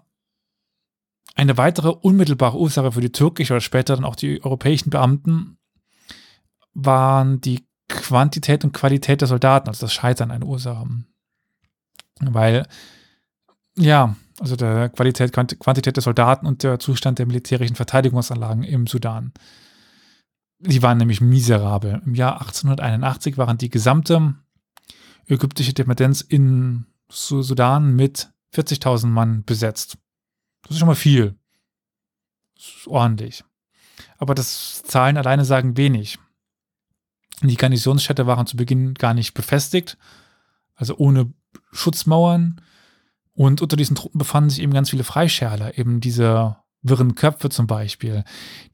eine weitere unmittelbare Ursache für die türkische oder später dann auch die europäischen Beamten waren die Quantität und Qualität der Soldaten, also das Scheitern eine Ursache. Weil, ja, also der Qualität, Quantität der Soldaten und der Zustand der militärischen Verteidigungsanlagen im Sudan. Die waren nämlich miserabel. Im Jahr 1881 waren die gesamte ägyptische Dependenz in Sudan mit 40.000 Mann besetzt. Das ist schon mal viel. Das ist ordentlich. Aber das Zahlen alleine sagen wenig. Die Garnisonsstädte waren zu Beginn gar nicht befestigt, also ohne Schutzmauern. Und unter diesen Truppen befanden sich eben ganz viele Freischärler, eben diese wirren Köpfe zum Beispiel,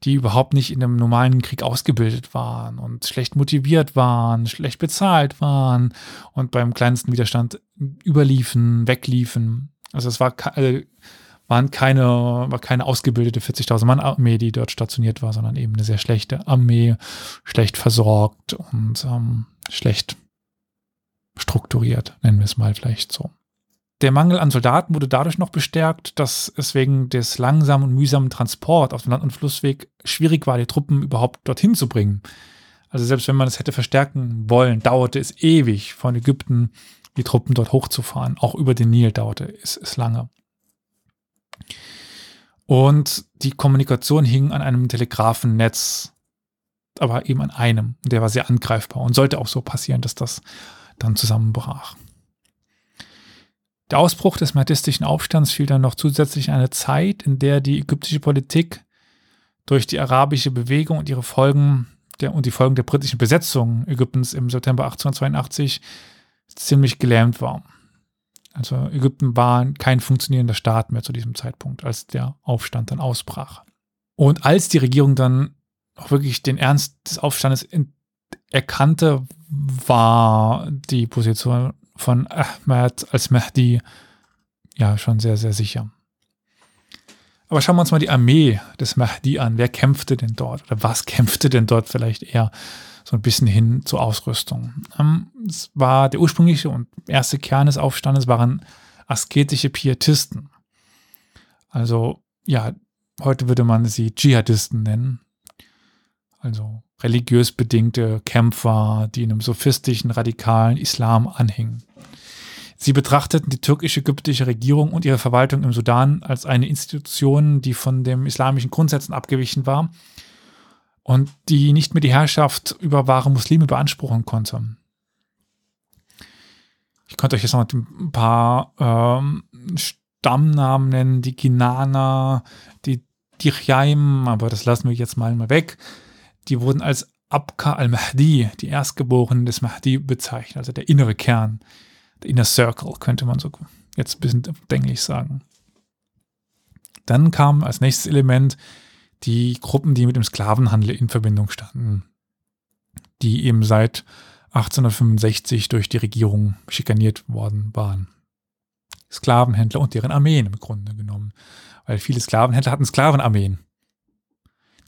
die überhaupt nicht in einem normalen Krieg ausgebildet waren und schlecht motiviert waren, schlecht bezahlt waren und beim kleinsten Widerstand überliefen, wegliefen. Also es war, äh, waren keine, war keine ausgebildete 40.000 Mann Armee, die dort stationiert war, sondern eben eine sehr schlechte Armee, schlecht versorgt und ähm, schlecht strukturiert, nennen wir es mal vielleicht so. Der Mangel an Soldaten wurde dadurch noch bestärkt, dass es wegen des langsamen und mühsamen Transport auf dem Land- und Flussweg schwierig war, die Truppen überhaupt dorthin zu bringen. Also selbst wenn man es hätte verstärken wollen, dauerte es ewig von Ägypten die Truppen dort hochzufahren. Auch über den Nil dauerte es, es lange. Und die Kommunikation hing an einem Telegrafennetz, aber eben an einem. Der war sehr angreifbar und sollte auch so passieren, dass das dann zusammenbrach. Der Ausbruch des mahdistischen Aufstands fiel dann noch zusätzlich in eine Zeit, in der die ägyptische Politik durch die arabische Bewegung und ihre Folgen der, und die Folgen der britischen Besetzung Ägyptens im September 1882 ziemlich gelähmt war. Also Ägypten war kein funktionierender Staat mehr zu diesem Zeitpunkt, als der Aufstand dann ausbrach. Und als die Regierung dann auch wirklich den Ernst des Aufstandes erkannte, war die Position von Ahmed als Mahdi ja schon sehr, sehr sicher. Aber schauen wir uns mal die Armee des Mahdi an. Wer kämpfte denn dort? Oder was kämpfte denn dort vielleicht eher so ein bisschen hin zur Ausrüstung? Ähm, es war der ursprüngliche und erste Kern des Aufstandes waren asketische Pietisten. Also, ja, heute würde man sie Dschihadisten nennen. Also religiös bedingte Kämpfer, die einem sophistischen, radikalen Islam anhingen. Sie betrachteten die türkisch-ägyptische Regierung und ihre Verwaltung im Sudan als eine Institution, die von den islamischen Grundsätzen abgewichen war und die nicht mehr die Herrschaft über wahre Muslime beanspruchen konnte. Ich könnte euch jetzt noch ein paar ähm, Stammnamen nennen, die Ginana, die Dirjaim, aber das lassen wir jetzt mal, mal weg. Die wurden als Abka al-Mahdi, die Erstgeborenen des Mahdi, bezeichnet, also der innere Kern Inner Circle, könnte man so jetzt ein bisschen denklich sagen. Dann kam als nächstes Element die Gruppen, die mit dem Sklavenhandel in Verbindung standen, die eben seit 1865 durch die Regierung schikaniert worden waren. Sklavenhändler und deren Armeen im Grunde genommen. Weil viele Sklavenhändler hatten Sklavenarmeen.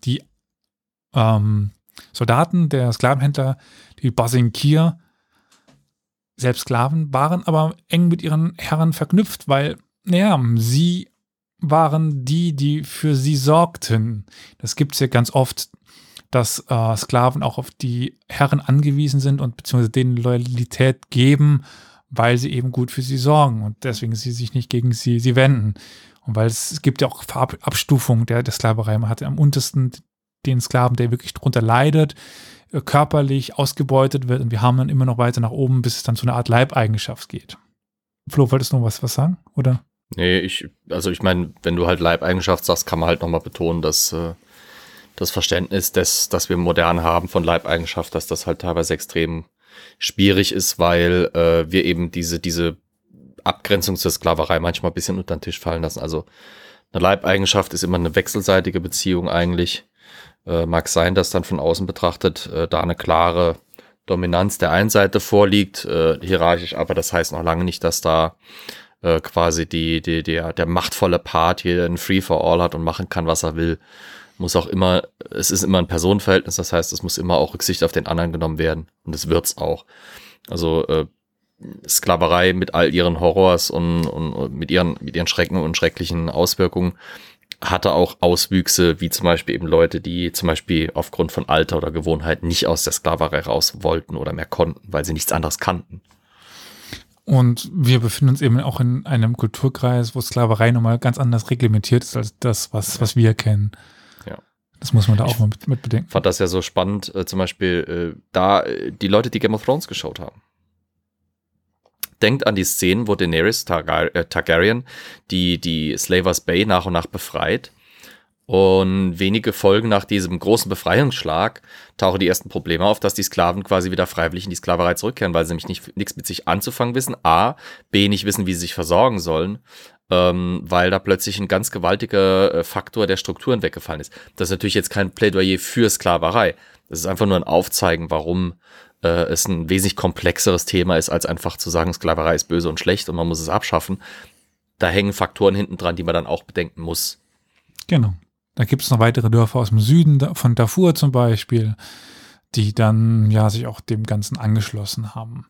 Die ähm, Soldaten der Sklavenhändler, die Basinkir, selbst Sklaven, waren aber eng mit ihren Herren verknüpft, weil, naja, sie waren die, die für sie sorgten. Das gibt es ja ganz oft, dass äh, Sklaven auch auf die Herren angewiesen sind und beziehungsweise denen Loyalität geben, weil sie eben gut für sie sorgen und deswegen sie sich nicht gegen sie, sie wenden. Und weil es, es gibt ja auch Abstufungen der, der Sklaverei. Man hatte am untersten den Sklaven, der wirklich darunter leidet, äh, körperlich ausgebeutet wird und wir haben dann immer noch weiter nach oben, bis es dann zu einer Art Leibeigenschaft geht. Flo, wolltest du noch was, was sagen, oder? Nee, ich, also ich meine, wenn du halt Leibeigenschaft sagst, kann man halt nochmal betonen, dass äh, das Verständnis, des, das wir modern haben von Leibeigenschaft, dass das halt teilweise extrem schwierig ist, weil äh, wir eben diese, diese Abgrenzung zur Sklaverei manchmal ein bisschen unter den Tisch fallen lassen. Also eine Leibeigenschaft ist immer eine wechselseitige Beziehung eigentlich. Äh, mag sein, dass dann von außen betrachtet äh, da eine klare Dominanz der einen Seite vorliegt, äh, hierarchisch, aber das heißt noch lange nicht, dass da äh, quasi die, die, der, der machtvolle Part hier ein Free for All hat und machen kann, was er will. Muss auch immer, es ist immer ein Personenverhältnis, das heißt, es muss immer auch Rücksicht auf den anderen genommen werden und es wird's auch. Also äh, Sklaverei mit all ihren Horrors und, und, und mit ihren mit ihren Schrecken und schrecklichen Auswirkungen hatte auch Auswüchse, wie zum Beispiel eben Leute, die zum Beispiel aufgrund von Alter oder Gewohnheit nicht aus der Sklaverei raus wollten oder mehr konnten, weil sie nichts anderes kannten. Und wir befinden uns eben auch in einem Kulturkreis, wo Sklaverei nochmal ganz anders reglementiert ist als das, was, was wir kennen. Ja. Das muss man da auch mal mit, mit bedenken. Fand das ja so spannend, äh, zum Beispiel äh, da äh, die Leute, die Game of Thrones geschaut haben denkt an die Szenen, wo Daenerys Targar äh, Targaryen die, die Slavers Bay nach und nach befreit. Und wenige Folgen nach diesem großen Befreiungsschlag tauchen die ersten Probleme auf, dass die Sklaven quasi wieder freiwillig in die Sklaverei zurückkehren, weil sie nämlich nicht, nichts mit sich anzufangen wissen. A, B, nicht wissen, wie sie sich versorgen sollen, ähm, weil da plötzlich ein ganz gewaltiger äh, Faktor der Strukturen weggefallen ist. Das ist natürlich jetzt kein Plädoyer für Sklaverei. Das ist einfach nur ein Aufzeigen, warum äh, es ein wesentlich komplexeres Thema ist, als einfach zu sagen, Sklaverei ist böse und schlecht und man muss es abschaffen. Da hängen Faktoren hinten dran, die man dann auch bedenken muss. Genau. Da gibt es noch weitere Dörfer aus dem Süden von Darfur zum Beispiel, die dann ja sich auch dem Ganzen angeschlossen haben.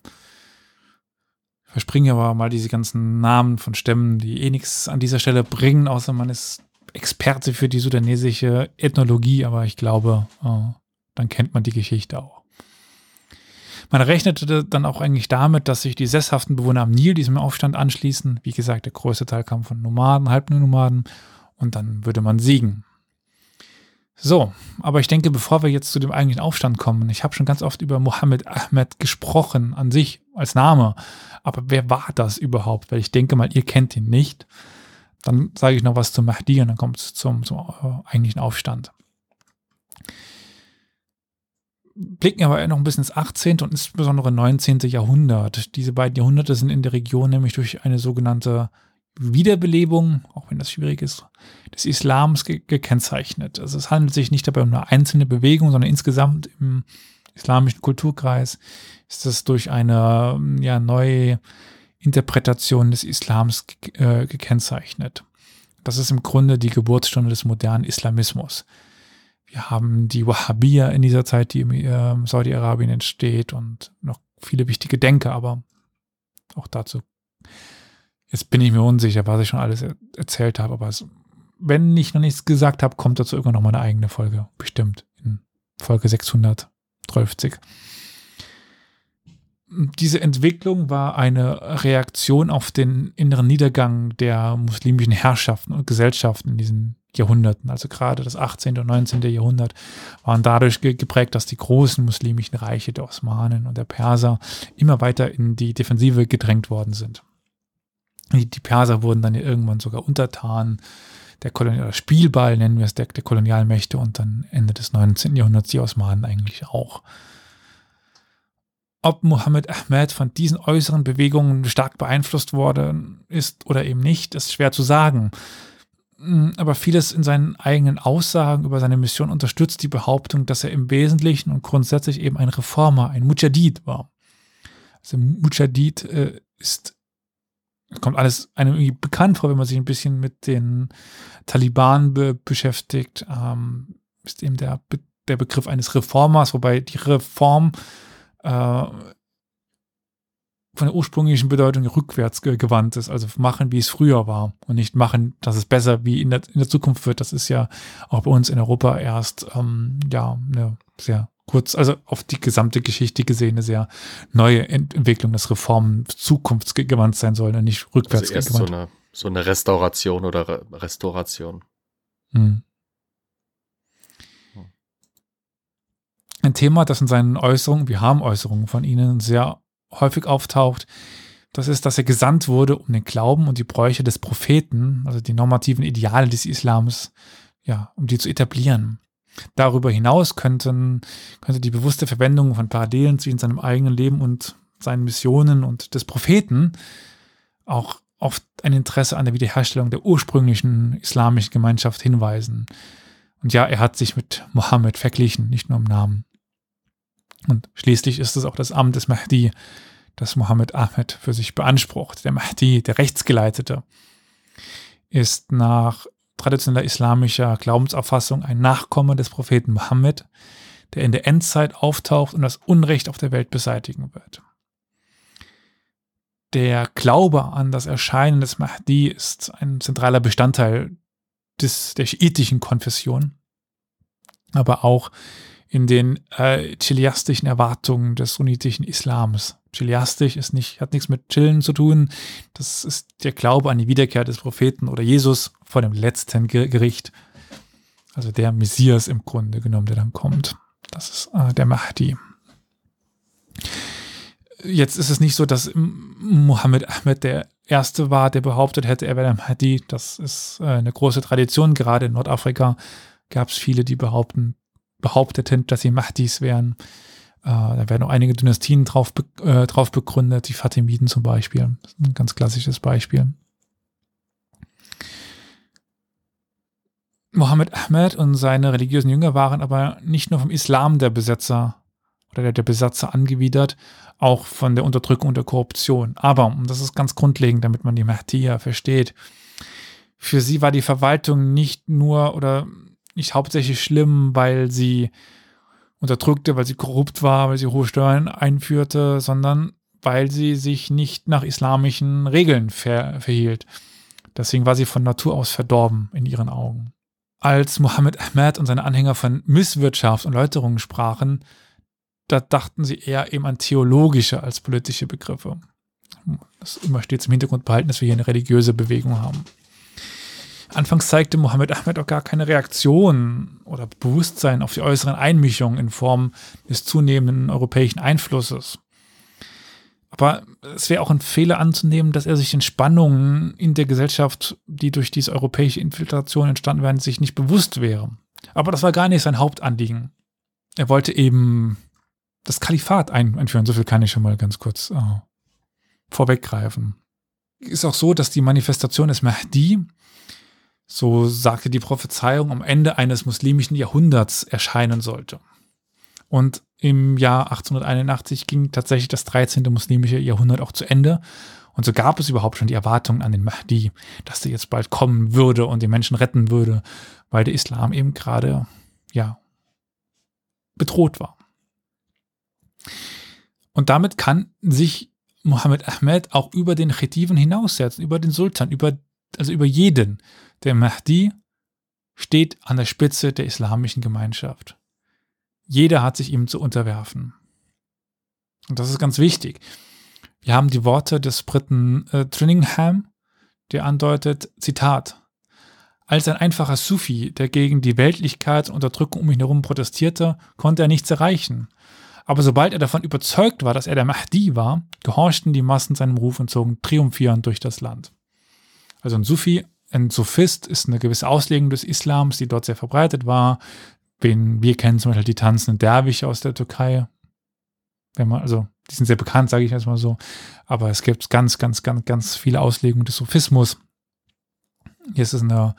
Ich verspringe aber mal diese ganzen Namen von Stämmen, die eh nichts an dieser Stelle bringen, außer man ist Experte für die sudanesische Ethnologie, aber ich glaube, äh, dann kennt man die Geschichte auch. Man rechnete dann auch eigentlich damit, dass sich die sesshaften Bewohner am Nil diesem Aufstand anschließen. Wie gesagt, der größte Teil kam von Nomaden, Halbnomaden und dann würde man siegen. So, aber ich denke, bevor wir jetzt zu dem eigentlichen Aufstand kommen, ich habe schon ganz oft über Mohammed Ahmed gesprochen, an sich als Name. Aber wer war das überhaupt? Weil ich denke mal, ihr kennt ihn nicht. Dann sage ich noch was zum Mahdi und dann kommt es zum, zum äh, eigentlichen Aufstand. Blicken aber noch ein bisschen ins 18. und insbesondere 19. Jahrhundert. Diese beiden Jahrhunderte sind in der Region nämlich durch eine sogenannte Wiederbelebung, auch wenn das schwierig ist, des Islams ge gekennzeichnet. Also es handelt sich nicht dabei um eine einzelne Bewegung, sondern insgesamt im islamischen Kulturkreis ist es durch eine ja, neue Interpretation des Islams äh, gekennzeichnet. Das ist im Grunde die Geburtsstunde des modernen Islamismus. Wir haben die Wahhabiyya in dieser Zeit, die in äh, Saudi-Arabien entsteht und noch viele wichtige Denker, aber auch dazu. Jetzt bin ich mir unsicher, was ich schon alles er erzählt habe, aber es, wenn ich noch nichts gesagt habe, kommt dazu irgendwann noch mal eine eigene Folge, bestimmt in Folge 630 diese Entwicklung war eine Reaktion auf den inneren Niedergang der muslimischen Herrschaften und Gesellschaften in diesen Jahrhunderten. Also gerade das 18. und 19. Jahrhundert waren dadurch geprägt, dass die großen muslimischen Reiche der Osmanen und der Perser immer weiter in die Defensive gedrängt worden sind. Die, Perser wurden dann irgendwann sogar untertan, der Kolonial Spielball nennen wir es, der, der Kolonialmächte und dann Ende des 19. Jahrhunderts die Osmanen eigentlich auch. Ob Mohammed Ahmed von diesen äußeren Bewegungen stark beeinflusst worden ist oder eben nicht, ist schwer zu sagen. Hm, aber vieles in seinen eigenen Aussagen über seine Mission unterstützt die Behauptung, dass er im Wesentlichen und grundsätzlich eben ein Reformer, ein Mujahid war. Also Mujahid äh, ist, kommt alles einem irgendwie bekannt vor, wenn man sich ein bisschen mit den Taliban be beschäftigt, ähm, ist eben der, der Begriff eines Reformers, wobei die Reform äh, von der ursprünglichen Bedeutung rückwärts gewandt ist, also machen, wie es früher war und nicht machen, dass es besser wie in der, in der Zukunft wird. Das ist ja auch bei uns in Europa erst, ähm, ja, eine sehr kurz, also auf die gesamte Geschichte gesehen, eine sehr neue Ent Entwicklung, dass Reformen zukunftsgewandt sein sollen und nicht rückwärts also erst gewandt. So eine, so eine Restauration oder Re Restauration. Hm. ein Thema, das in seinen Äußerungen, wir haben Äußerungen von ihnen, sehr häufig auftaucht. Das ist, dass er gesandt wurde, um den Glauben und die Bräuche des Propheten, also die normativen Ideale des Islams, ja, um die zu etablieren. Darüber hinaus könnten, könnte die bewusste Verwendung von Parallelen zwischen seinem eigenen Leben und seinen Missionen und des Propheten auch auf ein Interesse an der Wiederherstellung der ursprünglichen islamischen Gemeinschaft hinweisen. Und ja, er hat sich mit Mohammed verglichen, nicht nur im Namen. Und schließlich ist es auch das Amt des Mahdi, das Mohammed Ahmed für sich beansprucht. Der Mahdi, der Rechtsgeleitete, ist nach traditioneller islamischer Glaubensauffassung ein Nachkomme des Propheten Mohammed, der in der Endzeit auftaucht und das Unrecht auf der Welt beseitigen wird. Der Glaube an das Erscheinen des Mahdi ist ein zentraler Bestandteil des, der schiitischen Konfession, aber auch in den äh, chiliastischen Erwartungen des sunnitischen Islams. Chiliastisch ist nicht, hat nichts mit Chillen zu tun. Das ist der Glaube an die Wiederkehr des Propheten oder Jesus vor dem letzten Gericht. Also der Messias im Grunde genommen, der dann kommt. Das ist äh, der Mahdi. Jetzt ist es nicht so, dass Mohammed Ahmed der Erste war, der behauptet hätte, er wäre der Mahdi. Das ist äh, eine große Tradition. Gerade in Nordafrika gab es viele, die behaupten, behaupteten, dass sie Mahdis wären. Äh, da werden auch einige Dynastien drauf, äh, drauf begründet, die Fatimiden zum Beispiel. ein ganz klassisches Beispiel. Mohammed Ahmed und seine religiösen Jünger waren aber nicht nur vom Islam der Besetzer oder der, der Besatzer angewidert, auch von der Unterdrückung und der Korruption. Aber, und das ist ganz grundlegend, damit man die Mahdiya versteht, für sie war die Verwaltung nicht nur oder nicht hauptsächlich schlimm, weil sie unterdrückte, weil sie korrupt war, weil sie hohe Steuern einführte, sondern weil sie sich nicht nach islamischen Regeln ver verhielt. Deswegen war sie von Natur aus verdorben in ihren Augen. Als Mohammed Ahmed und seine Anhänger von Misswirtschaft und Läuterungen sprachen, da dachten sie eher eben an theologische als politische Begriffe. Das immer stets im Hintergrund behalten, dass wir hier eine religiöse Bewegung haben. Anfangs zeigte Mohammed Ahmed auch gar keine Reaktion oder Bewusstsein auf die äußeren Einmischungen in Form des zunehmenden europäischen Einflusses. Aber es wäre auch ein Fehler anzunehmen, dass er sich den Spannungen in der Gesellschaft, die durch diese europäische Infiltration entstanden wären, sich nicht bewusst wäre. Aber das war gar nicht sein Hauptanliegen. er wollte eben das Kalifat ein einführen. So viel kann ich schon mal ganz kurz äh, vorweggreifen. Ist auch so, dass die Manifestation des Mahdi, so sagte die Prophezeiung, am Ende eines muslimischen Jahrhunderts erscheinen sollte. Und im Jahr 1881 ging tatsächlich das 13. muslimische Jahrhundert auch zu Ende. Und so gab es überhaupt schon die Erwartung an den Mahdi, dass der jetzt bald kommen würde und die Menschen retten würde, weil der Islam eben gerade, ja, bedroht war. Und damit kann sich Mohammed Ahmed auch über den Chetiven hinaussetzen, über den Sultan, über, also über jeden. Der Mahdi steht an der Spitze der islamischen Gemeinschaft. Jeder hat sich ihm zu unterwerfen. Und das ist ganz wichtig. Wir haben die Worte des Briten äh, Trinningham, der andeutet, Zitat, als ein einfacher Sufi, der gegen die Weltlichkeit und Unterdrückung um ihn herum protestierte, konnte er nichts erreichen. Aber sobald er davon überzeugt war, dass er der Mahdi war, gehorchten die Massen seinem Ruf und zogen triumphierend durch das Land. Also ein Sufi, ein Sufist ist eine gewisse Auslegung des Islams, die dort sehr verbreitet war. wir kennen zum Beispiel die tanzenden Derwische aus der Türkei. Wenn man, also, die sind sehr bekannt, sage ich erstmal so. Aber es gibt ganz, ganz, ganz, ganz viele Auslegungen des Sufismus. Hier ist es eine,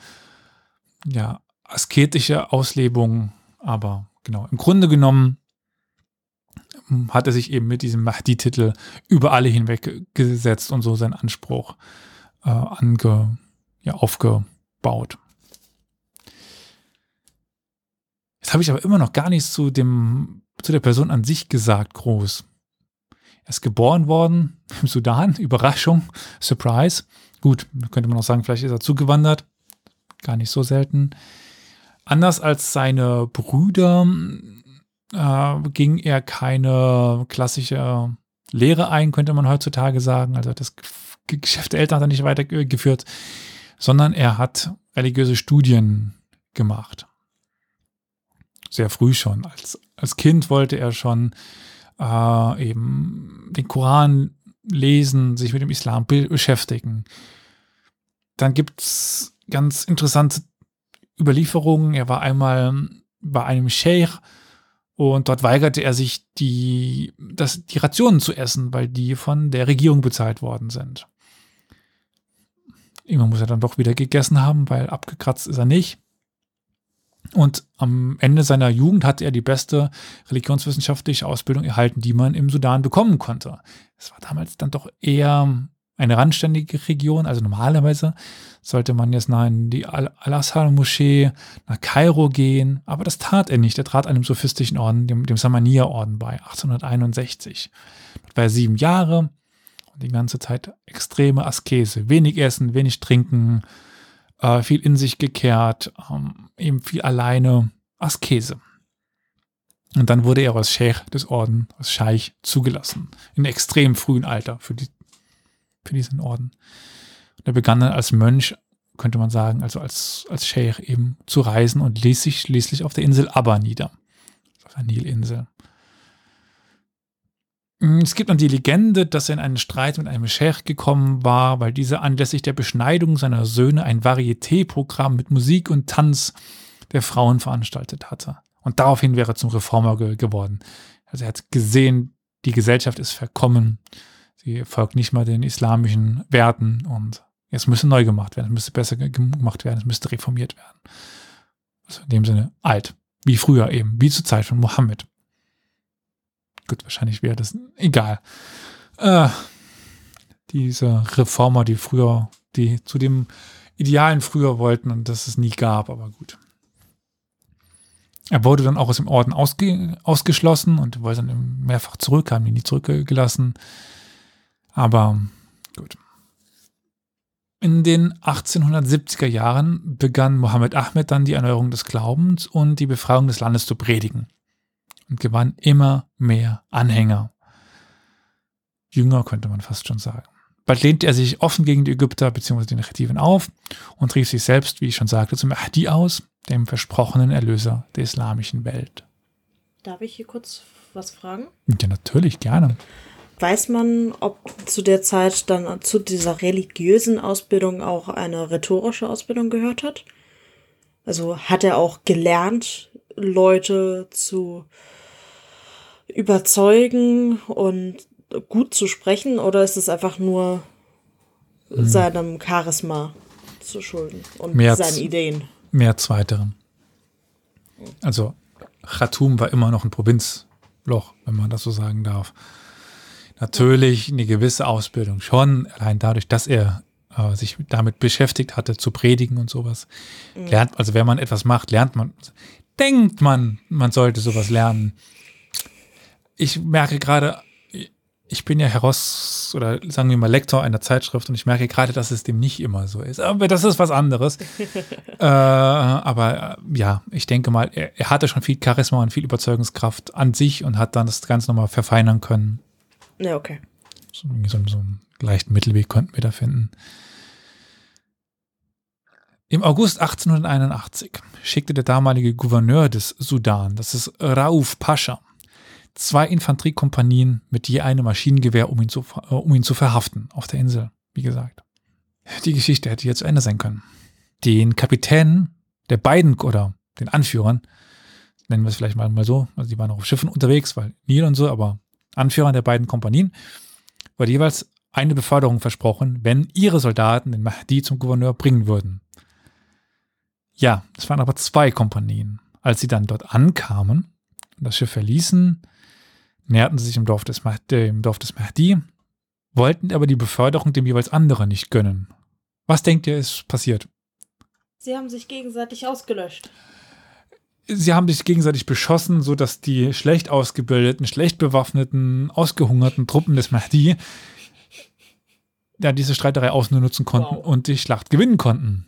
ja, asketische Auslebung, aber genau, im Grunde genommen hat er sich eben mit diesem Mahdi-Titel über alle hinweg gesetzt und so seinen Anspruch äh, ange, ja, aufgebaut. Jetzt habe ich aber immer noch gar nichts zu, dem, zu der Person an sich gesagt, groß. Er ist geboren worden [laughs] im Sudan, [laughs] Überraschung, Surprise. Gut, könnte man auch sagen, vielleicht ist er zugewandert. Gar nicht so selten. Anders als seine Brüder äh, ging er keine klassische Lehre ein, könnte man heutzutage sagen. Also das Geschäft der Eltern hat er nicht weitergeführt, sondern er hat religiöse Studien gemacht. Sehr früh schon. Als, als Kind wollte er schon äh, eben den Koran lesen, sich mit dem Islam beschäftigen. Dann gibt es ganz interessante Überlieferungen. Er war einmal bei einem Sheikh, und dort weigerte er sich, die, das, die Rationen zu essen, weil die von der Regierung bezahlt worden sind. Irgendwann muss er dann doch wieder gegessen haben, weil abgekratzt ist er nicht. Und am Ende seiner Jugend hatte er die beste religionswissenschaftliche Ausbildung erhalten, die man im Sudan bekommen konnte. Es war damals dann doch eher eine randständige Region. Also normalerweise sollte man jetzt nach die Al-Azhar-Moschee, nach Kairo gehen. Aber das tat er nicht. Er trat einem sophistischen Orden, dem, dem Samania-Orden bei, 1861. Dort war er sieben Jahre die ganze Zeit extreme Askese. Wenig Essen, wenig Trinken, äh, viel in sich gekehrt, ähm, eben viel alleine. Askese. Und dann wurde er als Sheikh des Orden, als Scheich zugelassen. In extrem frühen Alter für die für diesen Orden. Und er begann dann als Mönch, könnte man sagen, also als, als Scheich eben zu reisen und ließ sich schließlich auf der Insel Abba nieder. Auf der Nilinsel. Mm, es gibt dann die Legende, dass er in einen Streit mit einem Scheich gekommen war, weil dieser anlässlich der Beschneidung seiner Söhne ein Varieté-Programm mit Musik und Tanz der Frauen veranstaltet hatte. Und daraufhin wäre er zum Reformer ge geworden. Also er hat gesehen, die Gesellschaft ist verkommen Sie folgt nicht mal den islamischen Werten und es müsste neu gemacht werden, es müsste besser gemacht werden, es müsste reformiert werden. Also in dem Sinne alt, wie früher eben, wie zur Zeit von Mohammed. Gut, wahrscheinlich wäre das egal. Äh, diese Reformer, die früher, die zu dem Idealen früher wollten und das es nie gab, aber gut. Er wurde dann auch aus dem Orden ausge ausgeschlossen und wollte dann mehrfach zurück, haben ihn nie zurückgelassen. Aber gut. In den 1870er Jahren begann Mohammed Ahmed dann die Erneuerung des Glaubens und die Befreiung des Landes zu predigen und gewann immer mehr Anhänger. Jünger könnte man fast schon sagen. Bald lehnte er sich offen gegen die Ägypter bzw. die Negativen auf und rief sich selbst, wie ich schon sagte, zum Mahdi aus, dem versprochenen Erlöser der islamischen Welt. Darf ich hier kurz was fragen? Ja, natürlich, gerne. Weiß man, ob zu der Zeit dann zu dieser religiösen Ausbildung auch eine rhetorische Ausbildung gehört hat? Also hat er auch gelernt, Leute zu überzeugen und gut zu sprechen oder ist es einfach nur Hm. seinem Charisma zu schulden und Mehr seinen Ideen? Mehr zweiterem. Also Khartoum war immer noch ein Provinzloch, wenn man das so sagen darf. Natürlich eine gewisse Ausbildung schon, allein dadurch, dass er äh, sich damit beschäftigt hatte, zu predigen und sowas. Lernt, also wenn man etwas macht, lernt man, denkt man, man sollte sowas lernen. Ich merke gerade, ich bin ja Heraus- oder sagen wir mal Lektor einer Zeitschrift und ich merke gerade, dass es dem nicht immer so ist. Aber das ist was anderes. [laughs] äh, aber äh, ja, ich denke mal, er, er hatte schon viel Charisma und viel Überzeugungskraft an sich und hat dann das Ganze nochmal verfeinern können. Ja, okay. So, so, so einen leichten Mittelweg konnten wir da finden. Im August 1881 schickte der damalige Gouverneur des Sudan, das ist Rauf Pascha, zwei Infanteriekompanien mit je einem Maschinengewehr, um ihn, zu, äh, um ihn zu verhaften auf der Insel, wie gesagt. Die Geschichte hätte jetzt zu Ende sein können. Den Kapitänen der beiden oder den Anführern, nennen wir es vielleicht mal, mal so, also die waren auch auf Schiffen unterwegs, weil Nil und so, aber Anführern der beiden Kompanien, wurde jeweils eine Beförderung versprochen, wenn ihre Soldaten den Mahdi zum Gouverneur bringen würden. Ja, es waren aber zwei Kompanien. Als sie dann dort ankamen und das Schiff verließen, näherten sie sich im Dorf des, Mahdi, im Dorf des Mahdi, wollten aber die Beförderung dem jeweils anderen nicht gönnen. Was denkt ihr, ist passiert? Sie haben sich gegenseitig ausgelöscht. Sie haben sich gegenseitig beschossen, sodass die schlecht ausgebildeten, schlecht bewaffneten, ausgehungerten Truppen des Mahdi ja, diese Streiterei ausnutzen konnten Wow. und die Schlacht gewinnen konnten.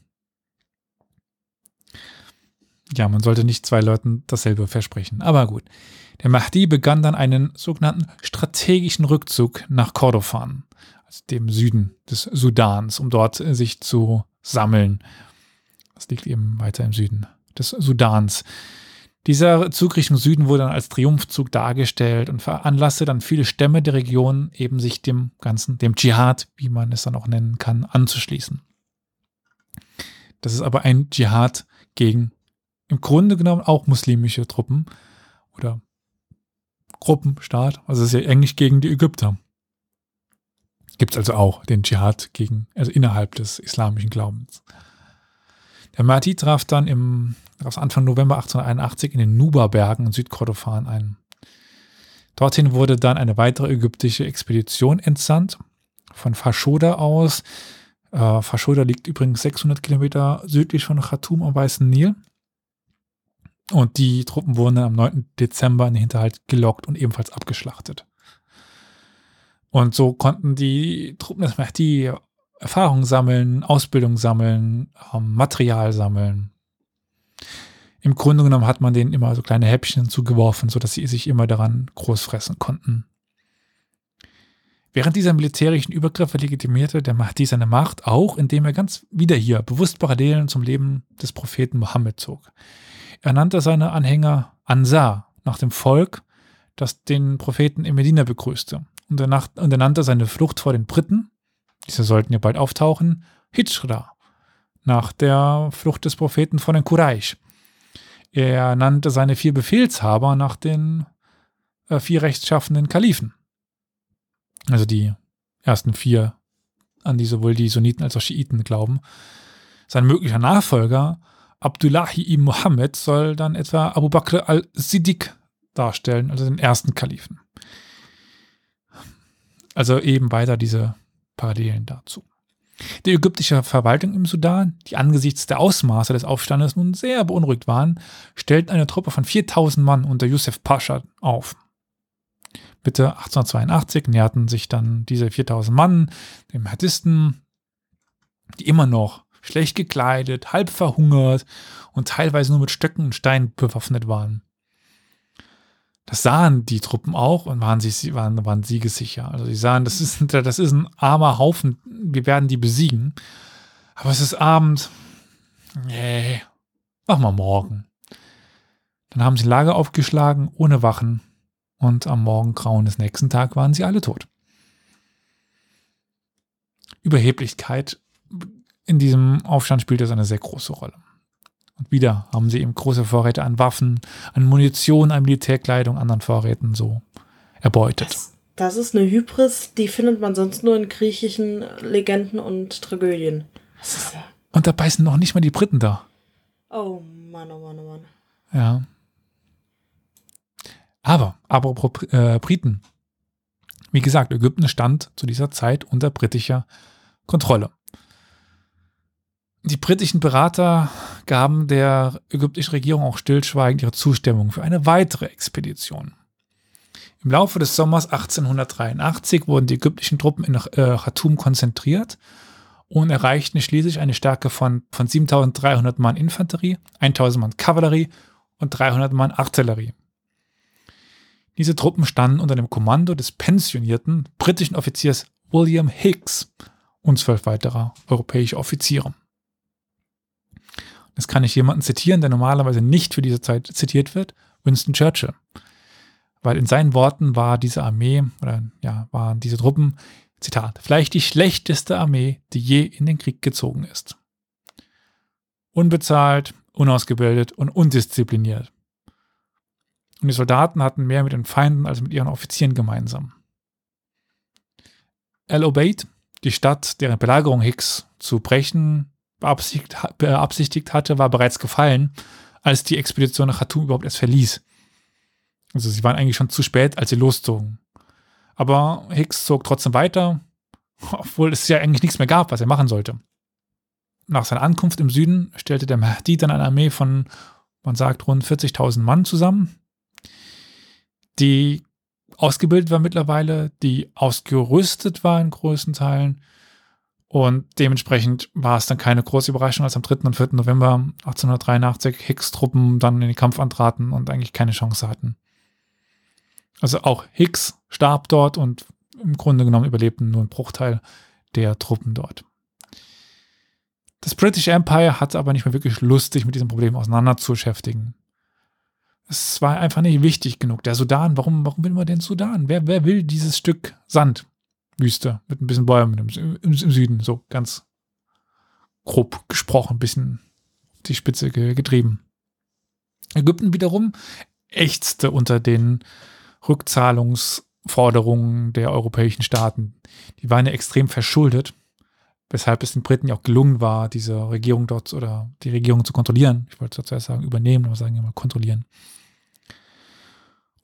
Ja, man sollte nicht zwei Leuten dasselbe versprechen. Aber gut. Der Mahdi begann dann einen sogenannten strategischen Rückzug nach Kordofan, also dem Süden des Sudans, um dort äh, sich zu sammeln. Das liegt eben weiter im Süden des Sudans. Dieser Zug Richtung Süden wurde dann als Triumphzug dargestellt und veranlasste dann viele Stämme der Region eben sich dem Ganzen, dem Dschihad, wie man es dann auch nennen kann, anzuschließen. Das ist aber ein Dschihad gegen im Grunde genommen auch muslimische Truppen oder Gruppenstaat. Also es ist ja eigentlich gegen die Ägypter. Gibt es also auch den Dschihad gegen, also innerhalb des islamischen Glaubens. Der Mahdi traf dann im traf Anfang November 1881 in den Nuba-Bergen in Südkordofan ein. Dorthin wurde dann eine weitere ägyptische Expedition entsandt, von Fashoda aus. Äh, Fashoda liegt übrigens 600 Kilometer südlich von Khartoum am Weißen Nil. Und die Truppen wurden dann am 9. Dezember in den Hinterhalt gelockt und ebenfalls abgeschlachtet. Und so konnten die Truppen des Mahdi Erfahrung sammeln, Ausbildung sammeln, ähm, Material sammeln. Im Grunde genommen hat man denen immer so kleine Häppchen zugeworfen, sodass sie sich immer daran groß fressen konnten. Während dieser militärischen Übergriffe legitimierte der Mahdi seine Macht auch, indem er ganz wieder hier bewusst Parallelen zum Leben des Propheten Mohammed zog. Er nannte seine Anhänger Ansar nach dem Volk, das den Propheten in Medina begrüßte. Und er, nach, und er nannte seine Flucht vor den Briten, diese sollten ja bald auftauchen, Hijra, nach der Flucht des Propheten von den Quraysh. Er nannte seine vier Befehlshaber nach den äh, vier rechtschaffenden Kalifen. Also die ersten vier, an die sowohl die Sunniten als auch Schiiten glauben. Sein möglicher Nachfolger, Abdullahi ibn Muhammad, soll dann etwa Abu Bakr al-Siddiq darstellen, also den ersten Kalifen. Also eben weiter diese Parallelen dazu. Die ägyptische Verwaltung im Sudan, die angesichts der Ausmaße des Aufstandes nun sehr beunruhigt waren, stellten eine Truppe von 4000 Mann unter Yusuf Pascha auf. Mitte 1882 näherten sich dann diese 4000 Mann dem Mahdisten, die immer noch schlecht gekleidet, halb verhungert und teilweise nur mit Stöcken und Steinen bewaffnet waren. Das sahen die Truppen auch und waren, sich, waren, waren siegessicher. Also sie sahen, das ist, das ist ein armer Haufen, wir werden die besiegen. Aber es ist Abend. Nee, machen wir morgen. Dann haben sie Lager aufgeschlagen, ohne Wachen. Und am Morgengrauen des nächsten Tages waren sie alle tot. Überheblichkeit in diesem Aufstand spielt es eine sehr große Rolle. Und wieder haben sie eben große Vorräte an Waffen, an Munition, an Militärkleidung, anderen Vorräten so erbeutet. Das, das ist eine Hybris, die findet man sonst nur in griechischen Legenden und Tragödien. Das ja Und dabei sind noch nicht mal die Briten da. oh Mann, oh Mann, oh Mann. Ja. Aber, apropos äh, Briten. Wie gesagt, Ägypten stand zu dieser Zeit unter britischer Kontrolle. Die britischen Berater gaben der ägyptischen Regierung auch stillschweigend ihre Zustimmung für eine weitere Expedition. Im Laufe des Sommers 1883 wurden die ägyptischen Truppen in äh, Khartoum konzentriert und erreichten schließlich eine Stärke von, von 7300 Mann Infanterie, 1000 Mann Kavallerie und 300 Mann Artillerie. Diese Truppen standen unter dem Kommando des pensionierten britischen Offiziers William Hicks und zwölf weiterer europäischer Offiziere. Jetzt kann ich jemanden zitieren, der normalerweise nicht für diese Zeit zitiert wird, Winston Churchill. Weil in seinen Worten war diese Armee, oder ja, waren diese Truppen, Zitat, vielleicht die schlechteste Armee, die je in den Krieg gezogen ist. Unbezahlt, unausgebildet und undiszipliniert. Und die Soldaten hatten mehr mit den Feinden als mit ihren Offizieren gemeinsam. El Obeid, die Stadt, deren Belagerung Hicks zu brechen beabsichtigt, beabsichtigt hatte, war bereits gefallen, als die Expedition nach Khartoum überhaupt erst verließ. Also sie waren eigentlich schon zu spät, als sie loszogen. Aber Hicks zog trotzdem weiter, [laughs] obwohl es ja eigentlich nichts mehr gab, was er machen sollte. Nach seiner Ankunft im Süden stellte der Mahdi dann eine Armee von, man sagt, rund 40.000 Mann zusammen, die ausgebildet war mittlerweile, die ausgerüstet war in großen Teilen. Und dementsprechend war es dann keine große Überraschung, als am 3. und 4. November 1883 Hicks Truppen dann in den Kampf antraten und eigentlich keine Chance hatten. Also auch Hicks starb dort und im Grunde genommen überlebten nur ein Bruchteil der Truppen dort. Das British Empire hatte aber nicht mehr wirklich Lust, sich mit diesem Problem auseinanderzuschäftigen. Es war einfach nicht wichtig genug. Der Sudan, warum, warum will man den Sudan? Wer, wer will dieses Stück Sand? Wüste mit ein bisschen Bäumen im, im, im Süden, so ganz grob gesprochen, ein bisschen die Spitze ge getrieben. Ägypten wiederum ächzte unter den Rückzahlungsforderungen der europäischen Staaten. Die waren ja extrem verschuldet, weshalb es den Briten ja auch gelungen war, diese Regierung dort oder die Regierung zu kontrollieren. Ich wollte zuerst sagen übernehmen, aber sagen wir mal kontrollieren.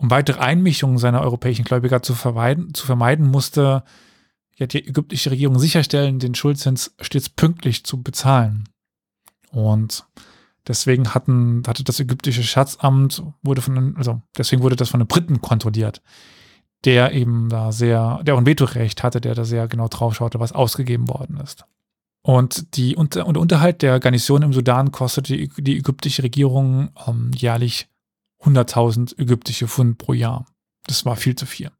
Um weitere Einmischungen seiner europäischen Gläubiger zu vermeiden, zu vermeiden musste ja, die ägyptische Regierung sicherstellen, den Schuldzins stets pünktlich zu bezahlen. Und deswegen hatten, hatte das ägyptische Schatzamt, wurde von, also deswegen wurde das von den Briten kontrolliert, der eben da sehr, der auch ein Vetorecht hatte, der da sehr genau drauf schaute, was ausgegeben worden ist. Und die und Unterhalt der Garnison im Sudan kostete die, die ägyptische Regierung ähm, jährlich 100.000 ägyptische Pfund pro Jahr. Das war viel zu viel.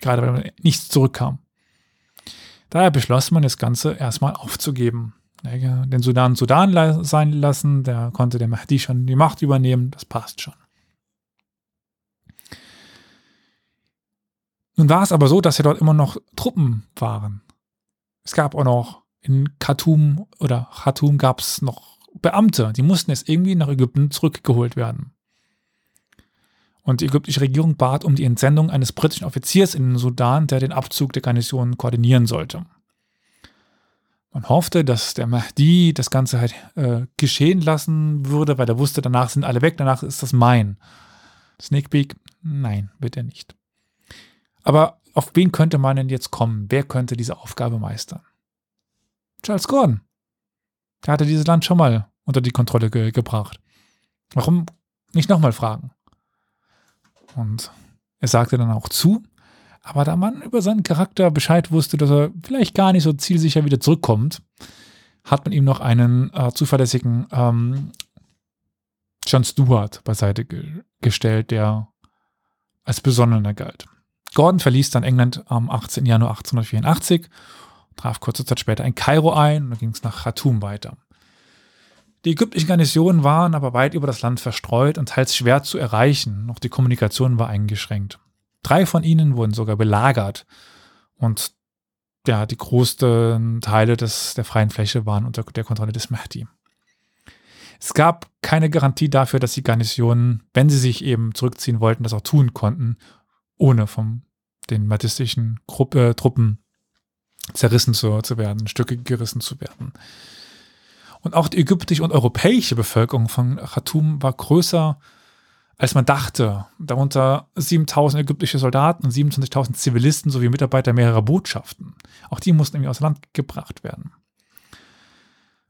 Gerade weil nichts zurückkam. Daher beschloss man, das Ganze erstmal aufzugeben. Den Sudan Sudan sein lassen, der konnte der Mahdi schon die Macht übernehmen, das passt schon. Nun war es aber so, dass ja dort immer noch Truppen waren. Es gab auch noch in Khartoum oder Khartoum gab es noch Beamte, die mussten jetzt irgendwie nach Ägypten zurückgeholt werden. Und die ägyptische Regierung bat um die Entsendung eines britischen Offiziers in den Sudan, der den Abzug der Garnison koordinieren sollte. Man hoffte, dass der Mahdi das Ganze halt äh, geschehen lassen würde, weil er wusste, danach sind alle weg, danach ist das mein. Sneak Peek, nein, wird er nicht. Aber auf wen könnte man denn jetzt kommen? Wer könnte diese Aufgabe meistern? Charles Gordon. Der hatte dieses Land schon mal unter die Kontrolle ge gebracht. Warum nicht nochmal fragen? Und er sagte dann auch zu. Aber da man über seinen Charakter Bescheid wusste, dass er vielleicht gar nicht so zielsicher wieder zurückkommt, hat man ihm noch einen äh, zuverlässigen ähm, John Stewart beiseite ge gestellt, der als Besonnener galt. Gordon verließ dann England am 18. Januar 1884, traf kurze Zeit später in Kairo ein und dann ging es nach Khartoum weiter. Die ägyptischen Garnisonen waren aber weit über das Land verstreut und teils schwer zu erreichen. Noch die Kommunikation war eingeschränkt. Drei von ihnen wurden sogar belagert. Und ja, die größten Teile des, der freien Fläche waren unter der Kontrolle des Mahdi. Es gab keine Garantie dafür, dass die Garnisonen, wenn sie sich eben zurückziehen wollten, das auch tun konnten, ohne von den mahdistischen äh, Truppen zerrissen zu, zu werden, Stücke gerissen zu werden. Und auch die ägyptische und europäische Bevölkerung von Khartoum war größer, als man dachte. Darunter 7000 ägyptische Soldaten und 27.000 Zivilisten sowie Mitarbeiter mehrerer Botschaften. Auch die mussten irgendwie aus Land gebracht werden.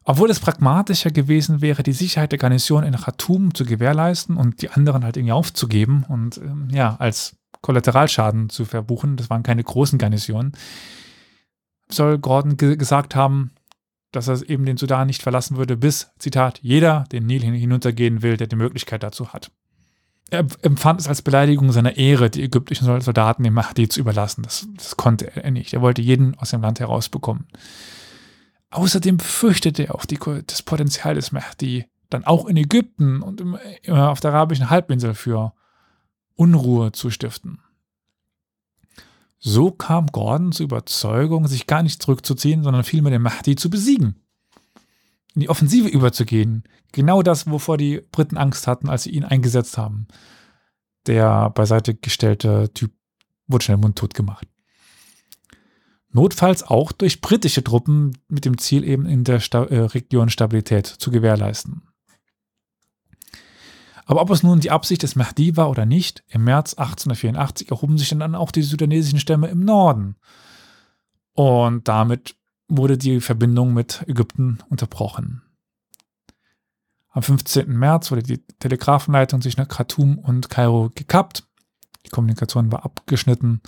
Obwohl es pragmatischer gewesen wäre, die Sicherheit der Garnison in Khartoum zu gewährleisten und die anderen halt irgendwie aufzugeben und ähm, ja, als Kollateralschaden zu verbuchen, das waren keine großen Garnisonen, soll Gordon ge gesagt haben, dass er eben den Sudan nicht verlassen würde, bis, Zitat, jeder den Nil hinuntergehen will, der die Möglichkeit dazu hat. Er empfand es als Beleidigung seiner Ehre, die ägyptischen Soldaten dem Mahdi zu überlassen. Das, das konnte er nicht. Er wollte jeden aus dem Land herausbekommen. Außerdem fürchtete er auch die, das Potenzial des Mahdi, dann auch in Ägypten und im, auf der arabischen Halbinsel für Unruhe zu stiften. So kam Gordon zur Überzeugung, sich gar nicht zurückzuziehen, sondern vielmehr den Mahdi zu besiegen. In die Offensive überzugehen. Genau das, wovor die Briten Angst hatten, als sie ihn eingesetzt haben. Der beiseite gestellte Typ wurde schnell mundtot gemacht. Notfalls auch durch britische Truppen mit dem Ziel eben in der Sta äh, Region Stabilität zu gewährleisten. Aber ob es nun die Absicht des Mahdi war oder nicht, im März 1884 erhoben sich dann auch die sudanesischen Stämme im Norden. Und damit wurde die Verbindung mit Ägypten unterbrochen. Am 15. März wurde die Telegrafenleitung zwischen Khartoum und Kairo gekappt. Die Kommunikation war abgeschnitten.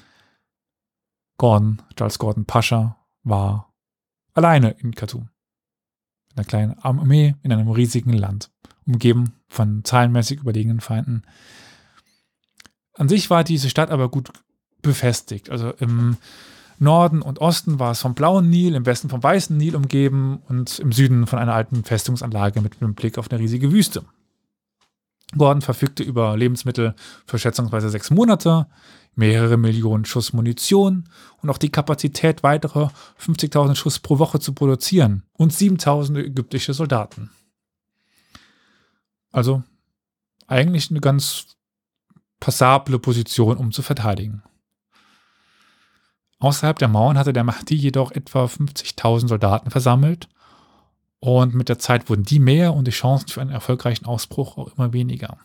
Gordon, Charles Gordon Pascha, war alleine in Khartoum. Mit einer kleinen Armee in einem riesigen Land umgeben von zahlenmäßig überlegenen Feinden. An sich war diese Stadt aber gut befestigt. Also im Norden und Osten war es vom blauen Nil, im Westen vom weißen Nil umgeben und im Süden von einer alten Festungsanlage mit einem Blick auf eine riesige Wüste. Gordon verfügte über Lebensmittel für schätzungsweise sechs Monate, mehrere Millionen Schuss Munition und auch die Kapazität, weitere 50.000 Schuss pro Woche zu produzieren und 7.000 ägyptische Soldaten. Also eigentlich eine ganz passable Position, um zu verteidigen. Außerhalb der Mauern hatte der Mahdi jedoch etwa 50.000 Soldaten versammelt und mit der Zeit wurden die mehr und die Chancen für einen erfolgreichen Ausbruch auch immer weniger.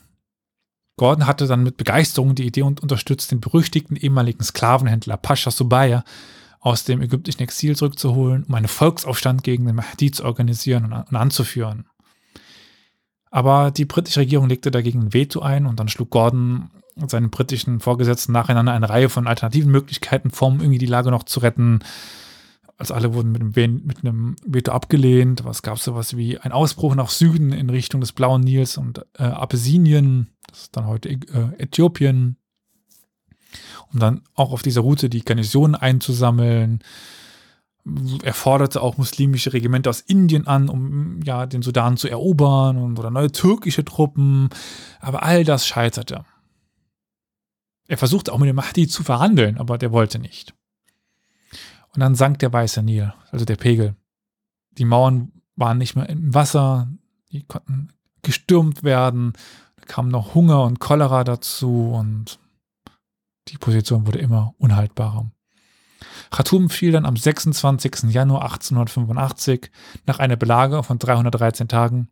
Gordon hatte dann mit Begeisterung die Idee und unterstützt den berüchtigten ehemaligen Sklavenhändler Pascha Subaya aus dem ägyptischen Exil zurückzuholen, um einen Volksaufstand gegen den Mahdi zu organisieren und anzuführen. Aber die britische Regierung legte dagegen ein Veto ein und dann schlug Gordon seinen britischen Vorgesetzten nacheinander eine Reihe von alternativen Möglichkeiten vor, um irgendwie die Lage noch zu retten. Also alle wurden mit einem, mit einem Veto abgelehnt. Was gab es sowas wie ein Ausbruch nach Süden in Richtung des Blauen Nils und äh, Abessinien, das ist dann heute äh, Äthiopien, um dann auch auf dieser Route die Garnisonen einzusammeln er forderte auch muslimische Regimente aus Indien an, um ja den Sudan zu erobern und oder neue türkische Truppen. Aber all das scheiterte. Er versuchte auch mit dem Mahdi zu verhandeln, aber der wollte nicht. Und dann sank der weiße Nil, also der Pegel. Die Mauern waren nicht mehr im Wasser, die konnten gestürmt werden. Da kam noch Hunger und Cholera dazu und die Position wurde immer unhaltbarer. Khartoum fiel dann am 26. Januar 1885 nach einer Belage von 313 Tagen,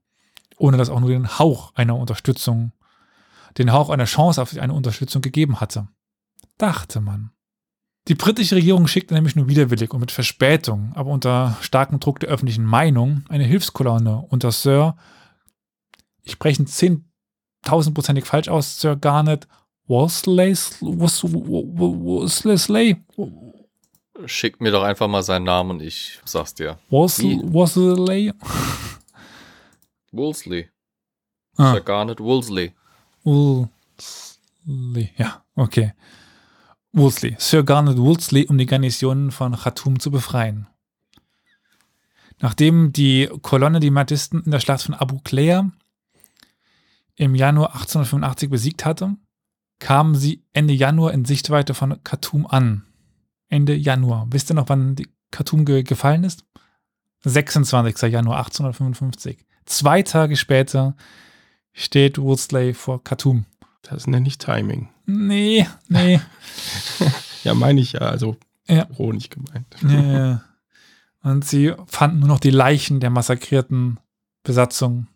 ohne dass auch nur den Hauch einer Unterstützung, den Hauch einer Chance auf eine Unterstützung gegeben hatte. Dachte man. Die britische Regierung schickte nämlich nur widerwillig und mit Verspätung, aber unter starkem Druck der öffentlichen Meinung, eine Hilfskolonne unter Sir, ich spreche zehntausendprozentig falsch aus, Sir Garnet Wolseley, Wolseley, Schick mir doch einfach mal seinen Namen und ich sag's dir. Wolseley? Wolseley. Ah. Sir Garnet Wolseley. Wolseley, ja, okay. Wolseley. Sir Garnet Wolseley, um die Garnisonen von Khartoum zu befreien. Nachdem die Kolonne die Mahdisten in der Schlacht von Abu Klea im Januar 1885 besiegt hatte, kamen sie Ende Januar in Sichtweite von Khartoum an. Ende Januar. Wisst ihr noch, wann die Khartoum ge gefallen ist? 26. Januar 1855. zwei Tage später steht Woolsley vor Khartoum. Das nenne ich Timing. Nee, nee. [laughs] Ja, meine ich ja, also Ja. ironisch gemeint. Ja, ja. Und sie fanden nur noch die Leichen der massakrierten Besatzung,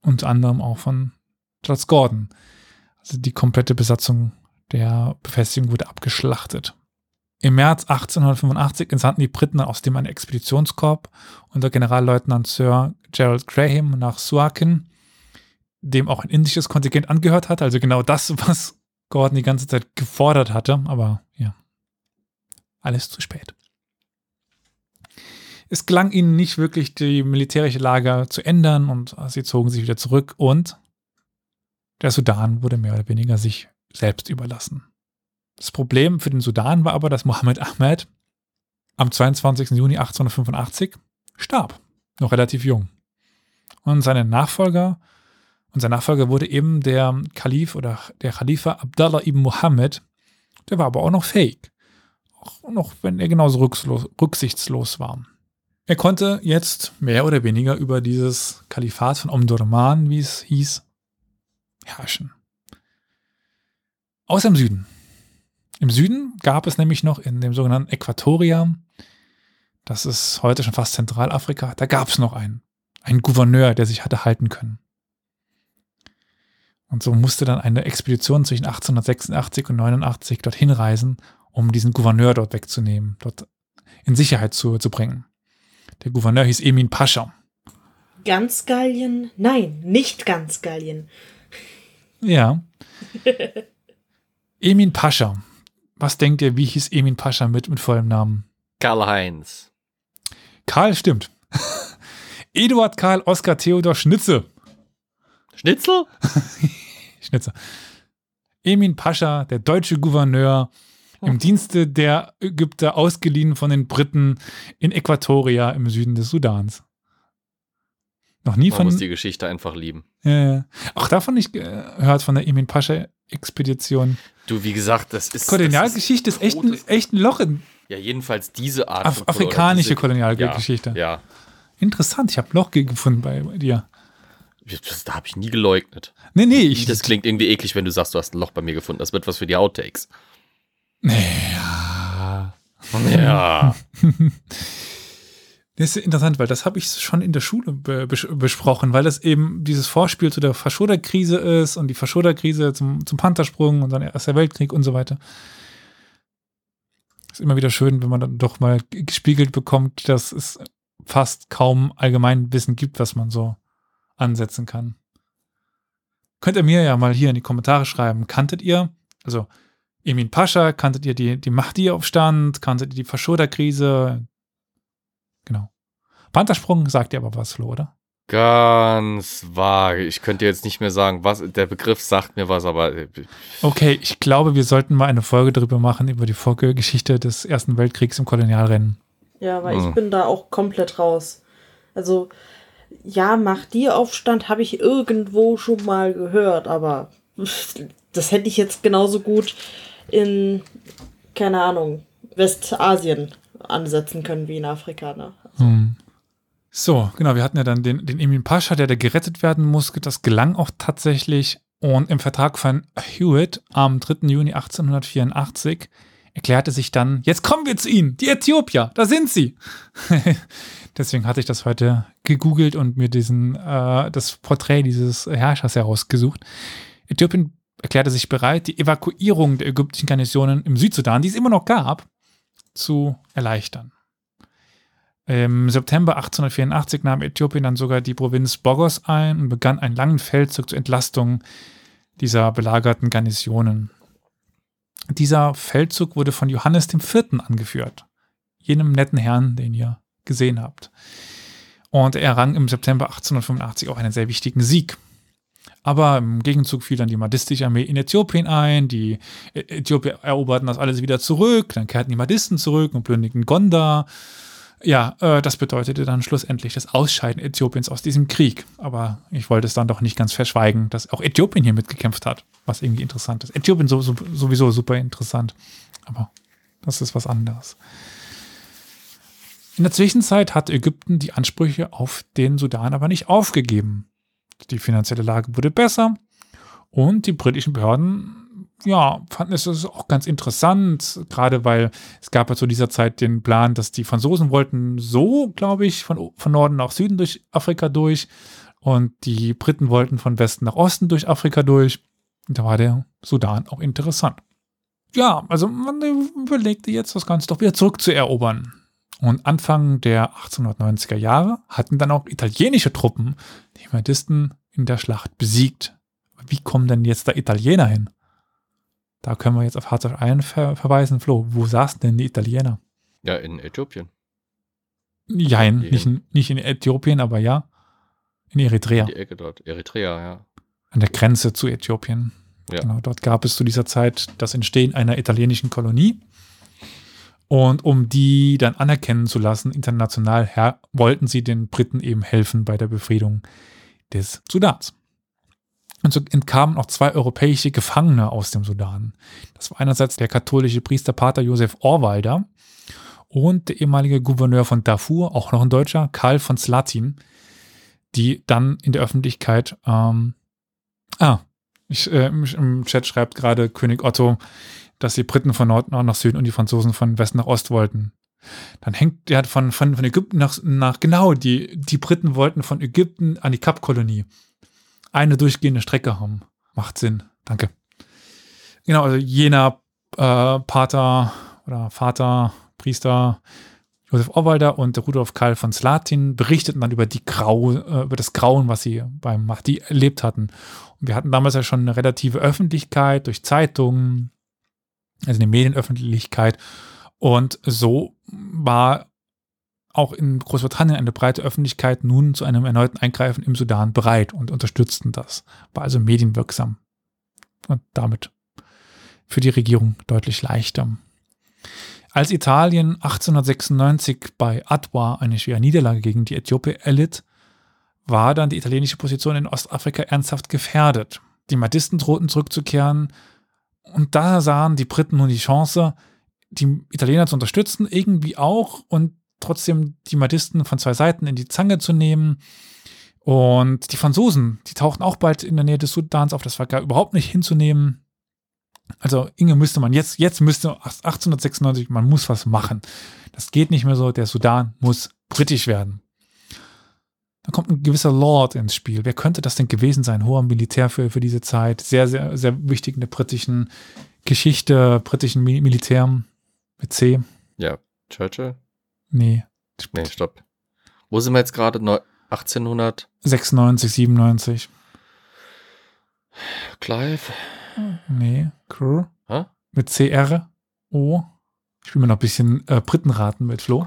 unter anderem auch von Charles Gordon. Also die komplette Besatzung der Befestigung wurde abgeschlachtet. Im März 1885 entsandten die Briten aus dem einen Expeditionskorps unter Generalleutnant Sir Gerald Graham nach Suakin, dem auch ein indisches Kontingent angehört hat, also genau das, was Gordon die ganze Zeit gefordert hatte, aber ja, alles zu spät. Es gelang ihnen nicht wirklich, die militärische Lage zu ändern und sie zogen sich wieder zurück und der Sudan wurde mehr oder weniger sich selbst überlassen. Das Problem für den Sudan war aber, dass Mohammed Ahmed am 22. Juni 1885 starb, noch relativ jung. Und seine Nachfolger, und sein Nachfolger wurde eben der Kalif oder der Khalifa Abdallah ibn Muhammad, der war aber auch noch fähig. Auch noch wenn er genauso rücksichtslos war. Er konnte jetzt mehr oder weniger über dieses Kalifat von Omdurman, wie es hieß, herrschen. Außer im Süden. Im Süden gab es nämlich noch in dem sogenannten Äquatoria, das ist heute schon fast Zentralafrika, da gab es noch einen, einen Gouverneur, der sich hatte halten können. Und so musste dann eine Expedition zwischen 1886 und 89 dorthin reisen, um diesen Gouverneur dort wegzunehmen, dort in Sicherheit zu, zu bringen. Der Gouverneur hieß Emin Pascha. Ganz Gallien? Nein, nicht ganz Gallien. Ja. [laughs] Emin Pascha. Was denkt ihr, wie hieß Emin Pascha mit, mit vollem Namen? Karl-Heinz. Karl stimmt. [laughs] Eduard Karl Oskar Theodor Schnitze. Schnitzel? Schnitzer. [laughs] Emin Pascha, der deutsche Gouverneur, im Dienste der Ägypter ausgeliehen von den Briten in Äquatoria im Süden des Sudans. Noch nie Man von. muss die Geschichte einfach lieben. äh, auch davon nicht gehört, von der Emin Pascha-Expedition. Du, wie gesagt, das ist. Kolonialgeschichte ist echt ein, echt ein Loch in Ja, jedenfalls diese Art Af von afrikanische Kolonialgeschichte. Ja, Interessant, ich habe ein Loch ge- gefunden bei dir. ja. Das, da habe ich nie geleugnet. Nee, nee, ich. das klingt irgendwie eklig, wenn du sagst, du hast ein Loch bei mir gefunden. Das wird was für die Outtakes. ja. Ja. [laughs] [laughs] Das ist interessant, weil das habe ich schon in der Schule be bes besprochen, weil das eben dieses Vorspiel zu der Faschoda-Krise ist und die Faschoda-Krise zum, zum Panthersprung und dann Erster Weltkrieg und so weiter. Ist immer wieder schön, wenn man dann doch mal gespiegelt bekommt, dass es fast kaum Allgemeinwissen gibt, was man so ansetzen kann. Könnt ihr mir ja mal hier in die Kommentare schreiben, kanntet ihr, also Emin Pascha, kanntet ihr die, die Mahdi-Aufstand, kanntet ihr die Faschoda-Krise. Panthersprung sagt dir aber was, Flo, oder? Ganz vage. Ich könnte jetzt nicht mehr sagen, was. Der Begriff sagt mir was, aber. äh, Okay, ich glaube, wir sollten mal eine Folge darüber machen, über die Vorgeschichte des Ersten Weltkriegs im Kolonialrennen. Ja, weil Hm. ich bin da auch komplett raus. Also, ja, mach dir Aufstand habe ich irgendwo schon mal gehört, aber [laughs] das hätte ich jetzt genauso gut in, keine Ahnung, Westasien ansetzen können wie in Afrika. Ne? Hm. So, genau, wir hatten ja dann den, den Emin Pascha, der da gerettet werden musste. Das gelang auch tatsächlich. Und im Vertrag von Hewitt am 3. Juni 1884 erklärte sich dann, jetzt kommen wir zu Ihnen, die Äthiopier, da sind sie. [laughs] Deswegen hatte ich das heute gegoogelt und mir diesen, äh, das Porträt dieses Herrschers herausgesucht. Äthiopien erklärte sich bereit, die Evakuierung der ägyptischen Garnisonen im Südsudan, die es immer noch gab, zu erleichtern. Im September 1884 nahm Äthiopien dann sogar die Provinz Bogos ein und begann einen langen Feldzug zur Entlastung dieser belagerten Garnisonen. Dieser Feldzug wurde von Johannes IV. angeführt, jenem netten Herrn, den ihr gesehen habt. Und er errang im September 1885 auch einen sehr wichtigen Sieg. Aber im Gegenzug fiel dann die Mahdistische Armee in Äthiopien ein, die Äthiopier eroberten das alles wieder zurück, dann kehrten die Mahdisten zurück und plünderten Gondar. Ja, äh, das bedeutete dann schlussendlich das Ausscheiden Äthiopiens aus diesem Krieg. Aber ich wollte es dann doch nicht ganz verschweigen, dass auch Äthiopien hier mitgekämpft hat, was irgendwie interessant ist. Äthiopien so, so, sowieso super interessant, aber das ist was anderes. In der Zwischenzeit hat Ägypten die Ansprüche auf den Sudan aber nicht aufgegeben. Die finanzielle Lage wurde besser und die britischen Behörden ja, fanden es auch ganz interessant, gerade weil es gab ja zu dieser Zeit den Plan, dass die Franzosen wollten so, glaube ich, von, von Norden nach Süden durch Afrika durch und die Briten wollten von Westen nach Osten durch Afrika durch. Und da war der Sudan auch interessant. Ja, also man überlegte jetzt, das Ganze doch wieder zurückzuerobern. Und Anfang der 1890er Jahre hatten dann auch italienische Truppen die Madisten in der Schlacht besiegt. Wie kommen denn jetzt da Italiener hin? Da können wir jetzt auf Harzach ein ver verweisen. Flo, wo saßen denn die Italiener? Ja, in Äthiopien. Die nicht, in- nicht in Äthiopien, aber ja. In Eritrea, Die Ecke dort. Eritrea, ja. an der Grenze zu Äthiopien. Ja. Genau, dort gab es zu dieser Zeit das Entstehen einer italienischen Kolonie. Und um die dann anerkennen zu lassen, international, her, wollten sie den Briten eben helfen bei der Befriedung des Sudans. Und so entkamen auch zwei europäische Gefangene aus dem Sudan. Das war einerseits der katholische Priesterpater Josef Orwalder und der ehemalige Gouverneur von Darfur, auch noch ein Deutscher, Karl von Slatin, die dann in der Öffentlichkeit, ähm, ah, ich, äh, im, Chat schreibt gerade König Otto, dass die Briten von Nord nach Süden und die Franzosen von West nach Ost wollten. Dann hängt der hat von, von, von Ägypten nach, nach, genau, die, die Briten wollten von Ägypten an die Kapkolonie eine durchgehende Strecke haben. Macht Sinn. Danke. Genau, also jener äh, Pater oder Vater, Priester Josef Orwalder und Rudolf Karl von Slatin berichteten dann über die Grau, äh, über das Grauen, was sie beim Mahdi erlebt hatten. Und wir hatten damals ja schon eine relative Öffentlichkeit durch Zeitungen, also eine Medienöffentlichkeit. Und so war auch in Großbritannien eine breite Öffentlichkeit nun zu einem erneuten Eingreifen im Sudan bereit und unterstützten das. War also medienwirksam. Und damit für die Regierung deutlich leichter. Als Italien 1896 bei Adwa eine schwere Niederlage gegen die Äthiopier erlitt, war dann die italienische Position in Ostafrika ernsthaft gefährdet. Die Mahdisten drohten zurückzukehren und da sahen die Briten nun die Chance, die Italiener zu unterstützen, irgendwie auch und trotzdem die Mahdisten von zwei Seiten in die Zange zu nehmen. Und die Franzosen, die tauchten auch bald in der Nähe des Sudans auf, das war gar überhaupt nicht hinzunehmen. Also Inge müsste man jetzt, jetzt müsste 1896, man muss was machen. Das geht nicht mehr so, der Sudan muss britisch werden. Da kommt ein gewisser Lord ins Spiel. Wer könnte das denn gewesen sein? Hoher Militär für, für diese Zeit. Sehr, sehr, sehr wichtig in der britischen Geschichte, britischen Mi Militär mit C. Ja, Churchill? Nee, Nee, stopp. Wo sind wir jetzt gerade? Neu- 1800? 96, 97. Clive? Nee, Crew. Hä? Mit CR. O. Ich will mir noch ein bisschen äh, Britenraten mit Flo.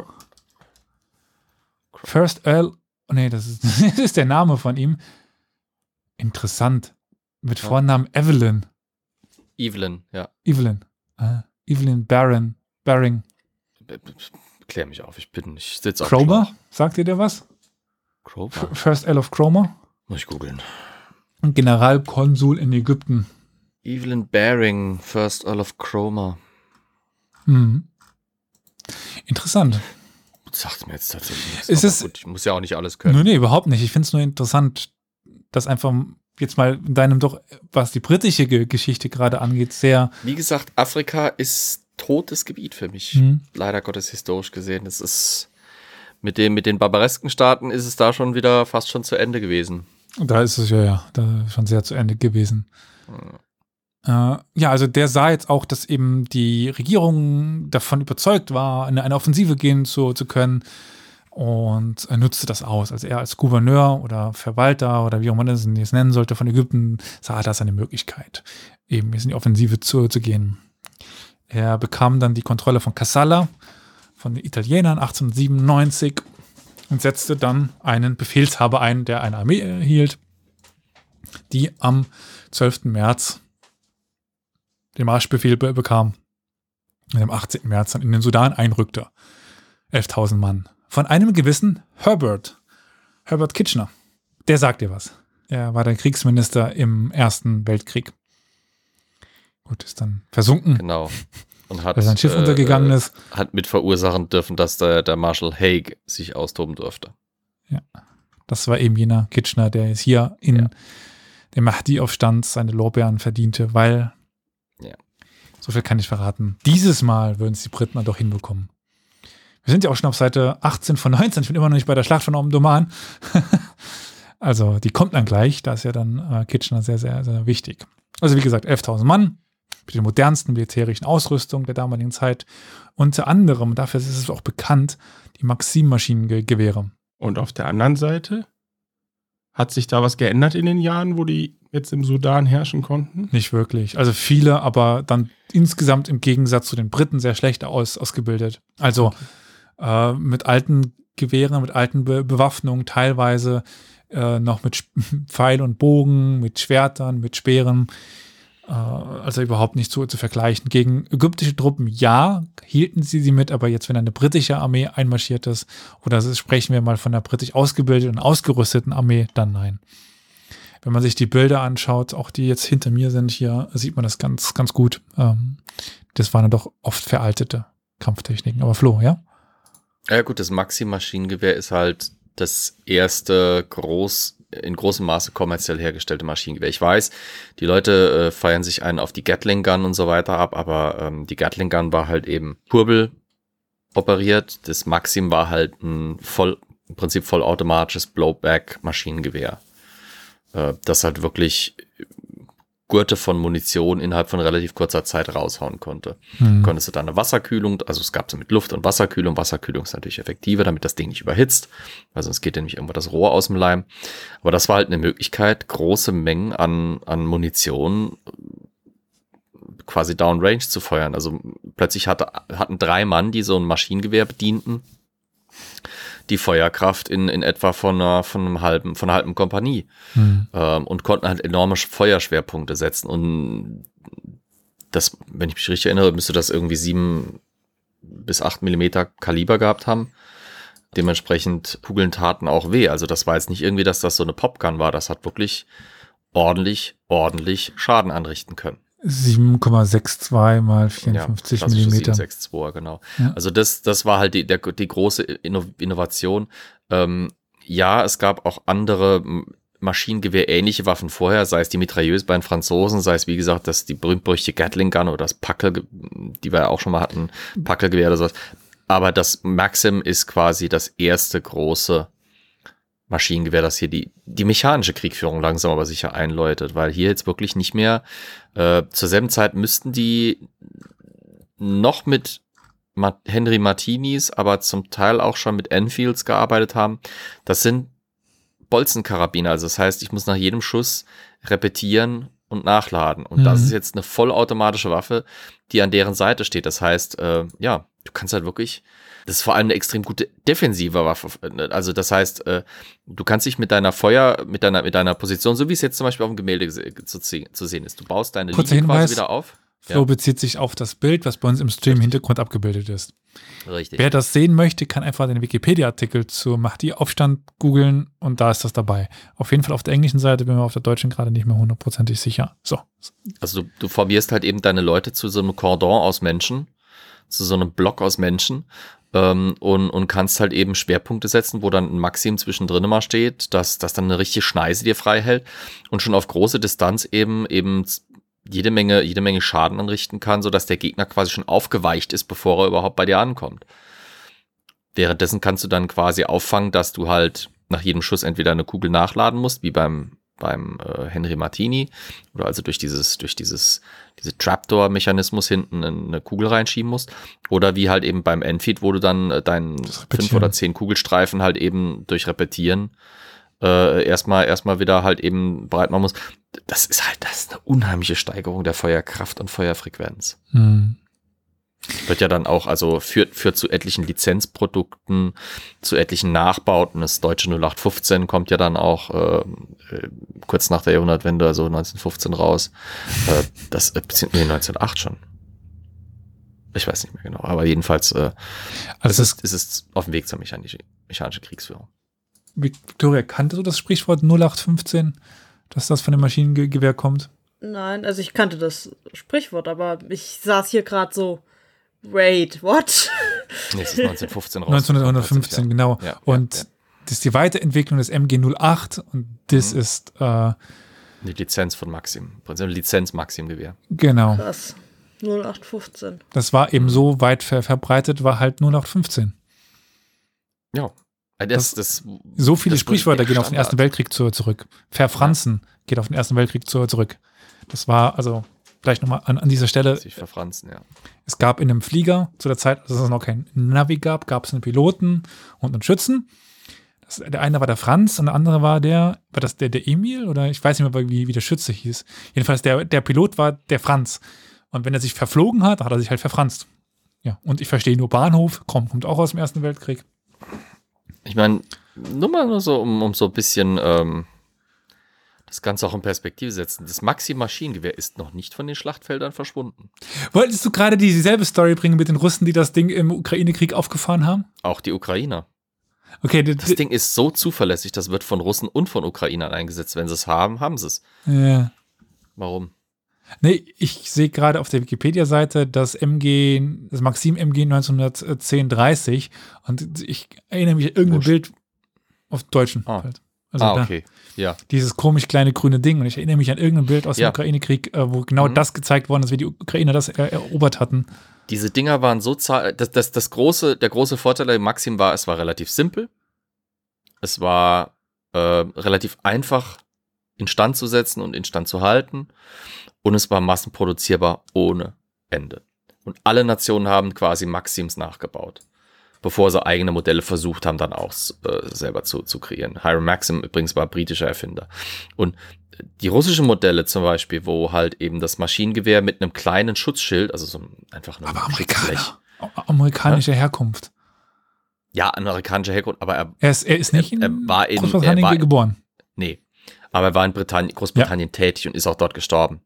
First Earl. Oh, nee, das ist, [laughs] das ist der Name von ihm. Interessant. Mit Ja. Vornamen Evelyn. Evelyn, ja. Evelyn. Äh, Evelyn Barron. Baring. B- Klär mich auf, ich bin, ich sitze auf Cromer? Sagt ihr der was? Cromer? First Earl of Cromer. Muss ich googeln. Generalkonsul in Ägypten. Evelyn Baring, First Earl of Cromer. Mhm. Interessant. Sagt mir jetzt tatsächlich nichts. Ist es- gut, ich muss ja auch nicht alles können. Nee, nee, überhaupt nicht. Ich finde es nur interessant, dass einfach jetzt mal in deinem doch, was die britische Ge Geschichte gerade angeht, sehr. Wie gesagt, Afrika ist totes Gebiet für mich. Hm. Leider Gottes historisch gesehen. Es ist mit, dem, mit den barbaresken Staaten ist es da schon wieder fast schon zu Ende gewesen. Da ist es ja, ja, da schon sehr zu Ende gewesen. Äh, ja, also der sah jetzt auch, dass eben die Regierung davon überzeugt war, in eine Offensive gehen zu, zu können und er nutzte das aus. Also er als Gouverneur oder Verwalter oder wie auch man das jetzt nennen sollte von Ägypten, sah das eine Möglichkeit, eben jetzt in die Offensive zu, zu gehen. Er bekam dann die Kontrolle von Kassala von den Italienern 1897 und setzte dann einen Befehlshaber ein, der eine Armee erhielt, die am 12. März den Marschbefehl be bekam und am 18. März dann in den Sudan einrückte. 11.000 Mann. Von einem gewissen Herbert. Herbert Kitchener. Der sagt dir was. Er war der Kriegsminister im Ersten Weltkrieg. Gut, ist dann versunken. Genau. Und hat, weil sein Schiff äh, untergegangen ist. Hat mit verursachen dürfen, dass der, der Marshal Haig sich austoben durfte. Das war eben jener Kitchener, der jetzt hier in Ja. dem Mahdi-Aufstand seine Lorbeeren verdiente, weil, Ja. so viel kann ich verraten, dieses Mal würden es die Briten dann doch hinbekommen. Wir sind ja auch schon auf Seite 18 von 19, ich bin immer noch nicht bei der Schlacht von Omdurman. [laughs] also die kommt dann gleich, da ist ja dann äh, Kitchener sehr, sehr, sehr wichtig. Also wie gesagt, 11.000 Mann mit der modernsten militärischen Ausrüstung der damaligen Zeit. Unter anderem, dafür ist es auch bekannt, die Maxim-Maschinengewehre. Und auf der anderen Seite hat sich da was geändert in den Jahren, wo die jetzt im Sudan herrschen konnten? Nicht wirklich. Also viele, aber dann insgesamt im Gegensatz zu den Briten sehr schlecht aus, ausgebildet. Also äh, mit alten Gewehren, mit alten Be Bewaffnungen, teilweise äh, noch mit Sp- [laughs] Pfeil und Bogen, mit Schwertern, mit Speeren. Äh, also überhaupt nicht zu, zu vergleichen. Gegen ägyptische Truppen, ja, hielten sie sie mit, aber jetzt, wenn eine britische Armee einmarschiert ist, oder sprechen wir mal von einer britisch ausgebildeten und ausgerüsteten Armee, dann nein. Wenn man sich die Bilder anschaut, auch die jetzt hinter mir sind hier, sieht man das ganz, ganz gut. Ähm, das waren doch oft veraltete Kampftechniken. Aber Flo, ja? Ja gut, das Maxim-Maschinengewehr ist halt das erste groß in großem Maße kommerziell hergestellte Maschinengewehr. Ich weiß, die Leute äh, feiern sich einen auf die Gatling Gun und so weiter ab, aber ähm, die Gatling Gun war halt eben Kurbel operiert. Das Maxim war halt ein voll, im Prinzip vollautomatisches Blowback-Maschinengewehr. Äh, das halt wirklich Gurte von Munition innerhalb von relativ kurzer Zeit raushauen konnte Hm. konntest du dann eine Wasserkühlung, also es gab so mit Luft und Wasserkühlung. Wasserkühlung ist natürlich effektiver, damit das Ding nicht überhitzt, weil sonst geht dir nämlich irgendwo das Rohr aus dem Leim. Aber das war halt eine Möglichkeit, große Mengen an, an Munition quasi downrange zu feuern. Also plötzlich hatte, hatten drei Mann, die so ein Maschinengewehr bedienten, die Feuerkraft in, in etwa von einer, von einem halben, von einer halben Kompanie Hm. ähm, und konnten halt enorme Feuerschwerpunkte setzen. Und das, wenn ich mich richtig erinnere, müsste das irgendwie sieben bis acht Millimeter Kaliber gehabt haben. Dementsprechend Kugeln taten auch weh. Also das war jetzt nicht irgendwie, dass das so eine Popgun war. Das hat wirklich ordentlich, ordentlich Schaden anrichten können. 7,62 mal 54 klassische Millimeter. 762er, genau. Ja. Also das, das war halt die, der, die große Inno Innovation. Ähm, ja, es gab auch andere Maschinengewehr-ähnliche Waffen vorher, sei es die Mitrailleuse bei den Franzosen, sei es wie gesagt, das die berühmt-berüchtigte Gatling Gun oder das Packel, die wir ja auch schon mal hatten, Packelgewehr oder sowas. Aber das Maxim ist quasi das erste große Maschinengewehr, das hier die, die mechanische Kriegführung langsam aber sicher einläutet, weil hier jetzt wirklich nicht mehr, äh, zur selben Zeit müssten die noch mit Ma Henry Martinis, aber zum Teil auch schon mit Enfields gearbeitet haben. Das sind Bolzenkarabiner, also das heißt, ich muss nach jedem Schuss repetieren und nachladen. Und das Mhm. ist jetzt eine vollautomatische Waffe, die an deren Seite steht. Das heißt, äh, ja, du kannst halt wirklich, das ist vor allem eine extrem gute defensive Waffe. Also das heißt, äh, du kannst dich mit deiner Feuer, mit deiner, mit deiner Position, so wie es jetzt zum Beispiel auf dem Gemälde zu, zu sehen ist, du baust deine Kurzer Linie quasi wieder auf. Flo Ja. bezieht sich auf das Bild, was bei uns im Stream im Hintergrund abgebildet ist. Richtig. Wer das sehen möchte, kann einfach den Wikipedia-Artikel zur Mahdi-Aufstand googeln und da ist das dabei. Auf jeden Fall auf der englischen Seite bin mir auf der deutschen gerade nicht mehr hundertprozentig sicher. So. Also du, du formierst halt eben deine Leute zu so einem Cordon aus Menschen, zu so einem Block aus Menschen ähm, und, und kannst halt eben Schwerpunkte setzen, wo dann ein Maxim zwischendrin mal steht, dass, dass dann eine richtige Schneise dir frei hält und schon auf große Distanz eben eben jede Menge, jede Menge Schaden anrichten kann, sodass der Gegner quasi schon aufgeweicht ist, bevor er überhaupt bei dir ankommt. Währenddessen kannst du dann quasi auffangen, dass du halt nach jedem Schuss entweder eine Kugel nachladen musst, wie beim, beim äh, Henry Martini, oder also durch dieses, durch dieses, diese Trapdoor-Mechanismus hinten eine Kugel reinschieben musst. Oder wie halt eben beim Enfield, wo du dann äh, deinen fünf oder zehn Kugelstreifen halt eben durch Repetieren äh, erstmal, erstmal wieder halt eben bereit machen musst. Das ist halt, das ist eine unheimliche Steigerung der Feuerkraft und Feuerfrequenz. Hm. Wird ja dann auch, also führt, führt zu etlichen Lizenzprodukten, zu etlichen Nachbauten. Das deutsche 0815 kommt ja dann auch äh, äh, kurz nach der Jahrhundertwende, also 1915 raus. Äh, das, äh, beziehungsweise nee, 1908 schon. Ich weiß nicht mehr genau, aber jedenfalls äh, Also es ist, ist, es auf dem Weg zur mechanische, mechanische Kriegsführung. Victoria, kannte du das Sprichwort 0815, dass das von dem Maschinengewehr kommt? Nein, also ich kannte das Sprichwort, aber ich saß hier gerade so Wait, what? Nee, es ist 1915 raus. 1915, genau. Ja, und ja, ja. das ist die Weiterentwicklung des MG08 und das Mhm. ist, äh, Die Lizenz von Maxim. Im Prinzip Lizenz Maxim-Gewehr. genau. Krass. 0815. Das war eben so weit ver verbreitet, war halt nur noch 15. Ja. Das, das, So viele das Sprichwörter gehen auf den. Ersten Weltkrieg zu, zurück. Verfranzen geht auf den Ersten Weltkrieg zu, zurück. Das war also gleich nochmal an, an dieser Stelle. sich verfranzen, ja. Es gab in einem Flieger zu der Zeit, als es noch kein Navi gab, gab es einen Piloten und einen Schützen. Das, der eine war der Franz und der andere war der, war das der, der Emil oder ich weiß nicht mehr, wie, wie der Schütze hieß. Jedenfalls der, der Pilot war der Franz. Und wenn er sich verflogen hat, hat er sich halt verfranst. Ja, und ich verstehe nur Bahnhof, kommt, kommt auch aus dem Ersten Weltkrieg. Ich meine, nur mal nur so, um, um so ein bisschen ähm, das Ganze auch in Perspektive setzen. Das Maxim-Maschinengewehr ist noch nicht von den Schlachtfeldern verschwunden. Wolltest du gerade dieselbe Story bringen mit den Russen, die das Ding im Ukraine-Krieg aufgefahren haben? Auch die Ukrainer. Okay, Das Ding ist so zuverlässig, das wird von Russen und von Ukrainern eingesetzt. Wenn sie es haben, haben sie es. ja. Warum? Nee, ich sehe gerade auf der Wikipedia-Seite das MG, das Maxim MG 1910-30 und ich erinnere mich an irgendein Wurscht. Bild auf Deutschen. Ah. Halt. Also ah, okay. Ja. dieses komisch kleine grüne Ding und ich erinnere mich an irgendein Bild aus dem Ja. Ukraine-Krieg, äh, wo genau Mhm. das gezeigt worden ist, wie die Ukrainer das er erobert hatten. Diese Dinger waren so zahl das, das, das große, der große Vorteil der Maxim war, es war relativ simpel. Es war äh, relativ einfach instand zu setzen und instand zu halten. Und es war massenproduzierbar ohne Ende. Und alle Nationen haben quasi Maxims nachgebaut, bevor sie eigene Modelle versucht haben, dann auch äh, selber zu, zu kreieren. Hiram Maxim übrigens war britischer Erfinder. Und die russischen Modelle zum Beispiel, wo halt eben das Maschinengewehr mit einem kleinen Schutzschild, also so ein- einfach nur Aber. Amerikaner. Amerikanische Herkunft. Ja, amerikanischer Herkunft, aber er, Er ist, er ist nicht in er war in, Großbritannien war, geboren. nee, aber er war in Britannien, Großbritannien tätig und ist auch dort gestorben.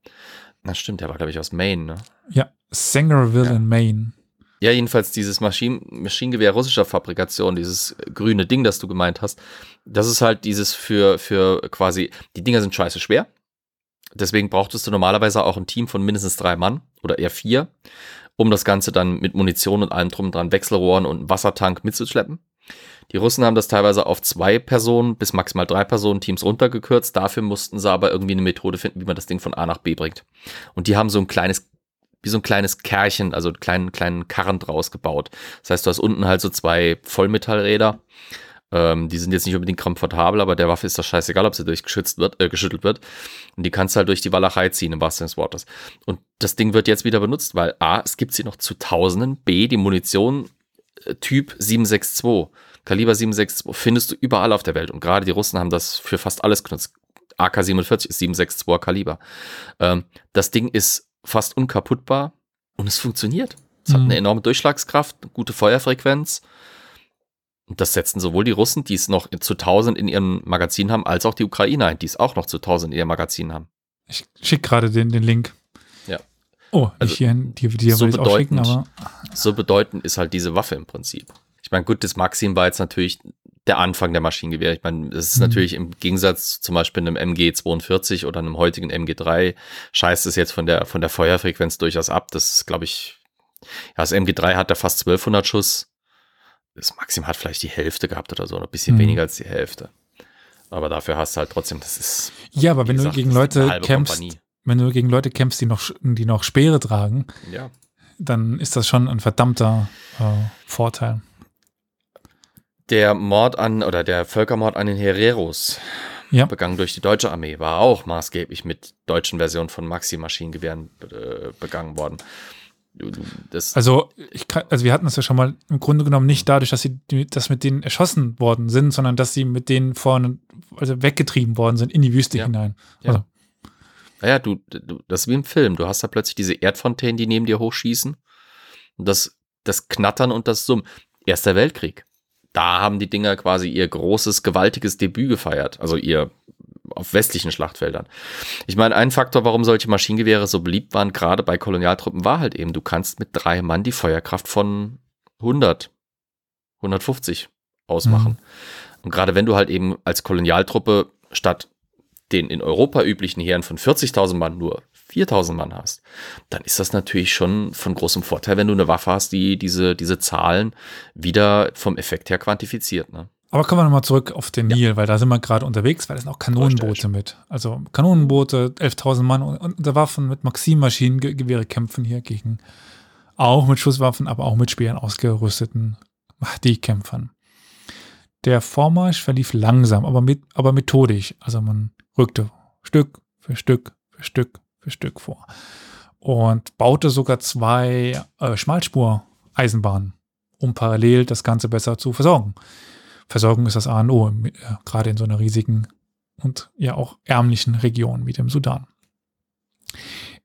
Na stimmt, er war glaube ich aus Maine, ne? Ja, Sangerville Ja. in Maine. Ja, jedenfalls dieses Maschinen Maschinengewehr russischer Fabrikation, dieses grüne Ding, das du gemeint hast, das ist halt dieses für, für quasi, die Dinger sind scheiße schwer. Deswegen brauchtest du normalerweise auch ein Team von mindestens drei Mann oder eher vier, um das Ganze dann mit Munition und allem drum dran, Wechselrohren und Wassertank mitzuschleppen. Die Russen haben das teilweise auf zwei Personen bis maximal drei Personen Teams runtergekürzt. Dafür mussten sie aber irgendwie eine Methode finden, wie man das Ding von A nach B bringt. Und die haben so ein kleines wie so ein kleines Kärchen, also einen kleinen, kleinen Karren draus gebaut. Das heißt, du hast unten halt so zwei Vollmetallräder. Ähm, die sind jetzt nicht unbedingt komfortabel, aber der Waffe ist das scheißegal, ob sie durchgeschützt wird, äh, geschüttelt wird. Und die kannst du halt durch die Walachei ziehen, im wahrsten Sinne des Wortes. Und das Ding wird jetzt wieder benutzt, weil A, es gibt sie noch zu Tausenden, B, die Munition äh, Typ 762, Kaliber 762, findest du überall auf der Welt. Und gerade die Russen haben das für fast alles genutzt. AK-47 ist 762er Kaliber. Ähm, das Ding ist fast unkaputtbar und es funktioniert. Es hat Mhm. eine enorme Durchschlagskraft, eine gute Feuerfrequenz. Und das setzen sowohl die Russen, die es noch zu 1000 in ihrem Magazin haben, als auch die Ukrainer ein, die es auch noch zu 1000 in ihrem Magazin haben. Ich schicke gerade den, den Link. Ja. Oh, Also, hier, die, die so auch schicken, bedeutend. aber So bedeutend ist halt diese Waffe im Prinzip. Ich meine, gut, das Maxim war jetzt natürlich der Anfang der Maschinengewehre. Ich meine, das ist Mhm. natürlich im Gegensatz zu zum Beispiel einem MG42 oder einem heutigen MG3 scheißt es jetzt von der, von der Feuerfrequenz durchaus ab. Das ist, glaube ich, ja, das MG3 hat da fast 1200 Schuss. Das Maxim hat vielleicht die Hälfte gehabt oder so, ein bisschen Mhm. weniger als die Hälfte. Aber dafür hast du halt trotzdem, das ist. ja, aber wenn du gesagt, gegen ist eine Leute kämpfst, Kompanie. wenn du gegen Leute kämpfst, die noch, die noch Speere tragen, Ja. dann ist das schon ein verdammter äh, Vorteil. Der Mord an, oder der Völkermord an den Hereros, Ja. begangen durch die deutsche Armee, war auch maßgeblich mit deutschen Versionen von Maxi-Maschinengewehren äh, begangen worden. Das, Also, ich kann, also wir hatten es ja schon mal im Grunde genommen nicht dadurch, dass sie dass mit denen erschossen worden sind, sondern dass sie mit denen vorne also weggetrieben worden sind in die Wüste Ja. hinein. Ja. Also, naja, du, du, das ist wie im Film. Du hast da plötzlich diese Erdfontänen, die neben dir hochschießen. Und das, das Knattern und das Summen. Erster Weltkrieg. Da haben die Dinger quasi ihr großes, gewaltiges Debüt gefeiert. Also ihr auf westlichen Schlachtfeldern. Ich meine, ein Faktor, warum solche Maschinengewehre so beliebt waren, gerade bei Kolonialtruppen, war halt eben, du kannst mit drei Mann die Feuerkraft von 100, 150 ausmachen. Und gerade wenn du halt eben als Kolonialtruppe statt den in Europa üblichen Heeren von 40.000 Mann nur 4000 Mann hast, dann ist das natürlich schon von großem Vorteil, wenn du eine Waffe hast, die diese, diese Zahlen wieder vom Effekt her quantifiziert. Ne? Aber kommen wir nochmal zurück auf den Nil, weil da sind wir gerade unterwegs, weil da sind auch Kanonenboote mit. Also Kanonenboote, 11.000 Mann und unter Waffen mit Maxim-Maschinengewehre kämpfen hier gegen auch mit Schusswaffen, aber auch mit Speeren ausgerüsteten Mahdi-Kämpfern. Der Vormarsch verlief langsam, aber, mit, aber methodisch. Also man rückte Stück für Stück für Stück für Stück vor. Und baute sogar zwei äh, Schmalspur-Eisenbahnen, um parallel das Ganze besser zu versorgen. Versorgung ist das A und O, äh, gerade in so einer riesigen und ja auch ärmlichen Region wie dem Sudan.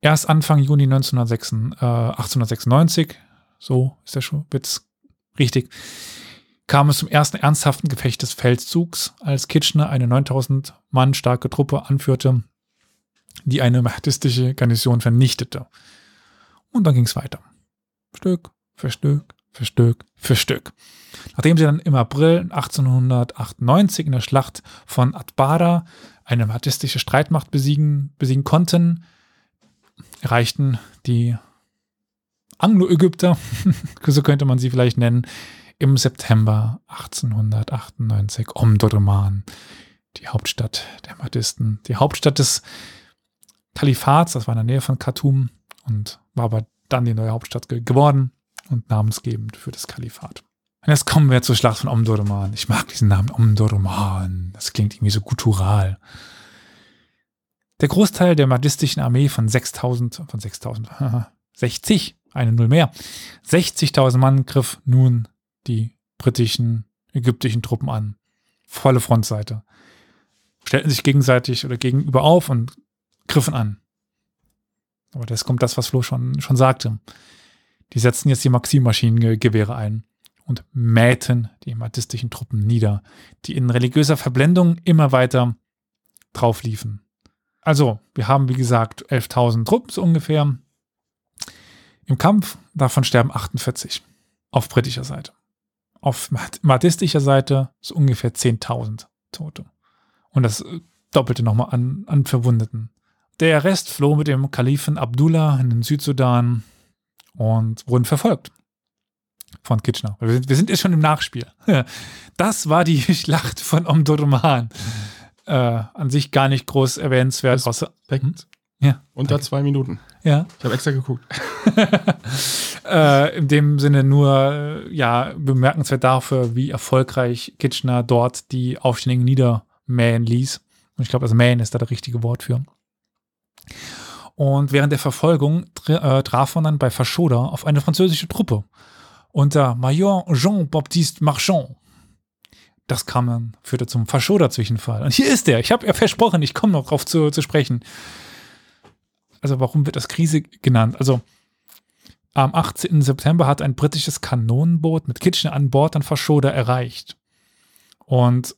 Erst Anfang Juni 1906, äh, 1896, so ist der schon, wird's richtig, kam es zum ersten ernsthaften Gefecht des Feldzugs, als Kitchener eine 9000 Mann starke Truppe anführte, die eine mahdistische Garnison vernichtete. Und dann ging es weiter. Stück für Stück für Stück für Stück. Nachdem sie dann im April 1898 in der Schlacht von Atbara eine mahdistische Streitmacht besiegen, besiegen konnten, erreichten die Anglo-Ägypter, [laughs] so könnte man sie vielleicht nennen, im September 1898 Omdurman, die Hauptstadt der Mahdisten, die Hauptstadt des Kalifats, das war in der Nähe von Khartoum und war aber dann die neue Hauptstadt geworden und namensgebend für das Kalifat. Und jetzt kommen wir zur Schlacht von Omdurman. Ich mag diesen Namen Omdurman. Das klingt irgendwie so guttural. Der Großteil der mahdistischen Armee von 6000, von 6000, 60, [laughs] eine Null mehr, 60.000 Mann griff nun die britischen, ägyptischen Truppen an. Volle Frontseite. Stellten sich gegenseitig oder gegenüber auf und griffen an. Aber das kommt das, was Flo schon, schon sagte. Die setzten jetzt die Maxim-Maschinengewehre ein und mähten die mahdistischen Truppen nieder, die in religiöser Verblendung immer weiter drauf liefen. Also, wir haben wie gesagt 11.000 Truppen so ungefähr. Im Kampf, davon sterben 48 auf britischer Seite. Auf mahdistischer Seite so ungefähr 10.000 Tote. Und das doppelte nochmal an, an Verwundeten. Der Rest floh mit dem Kalifen Abdullah in den Südsudan und wurden verfolgt von Kitchener. Wir sind, wir sind jetzt schon im Nachspiel. [laughs] Das war die [laughs] Schlacht von Omdurman. Äh, an sich gar nicht groß erwähnenswert. Außer, hm? Ja. Unter danke. zwei Minuten. Ja. Ich habe extra geguckt. [laughs] äh, in dem Sinne nur ja bemerkenswert dafür, wie erfolgreich Kitchener dort die Aufständigen niedermähen ließ. Und ich glaube, also mähen ist da das richtige Wort für. Und während der Verfolgung äh, traf man dann bei Faschoda auf eine französische Truppe unter Major Jean-Baptiste Marchand. Das kam dann, führte zum Faschoda-Zwischenfall. Und hier ist er. Ich habe ja versprochen, ich komme noch drauf zu, zu sprechen. Also warum wird das Krise genannt? Also am 18. September hat ein britisches Kanonenboot mit Kitchener an Bord dann Faschoda erreicht. Und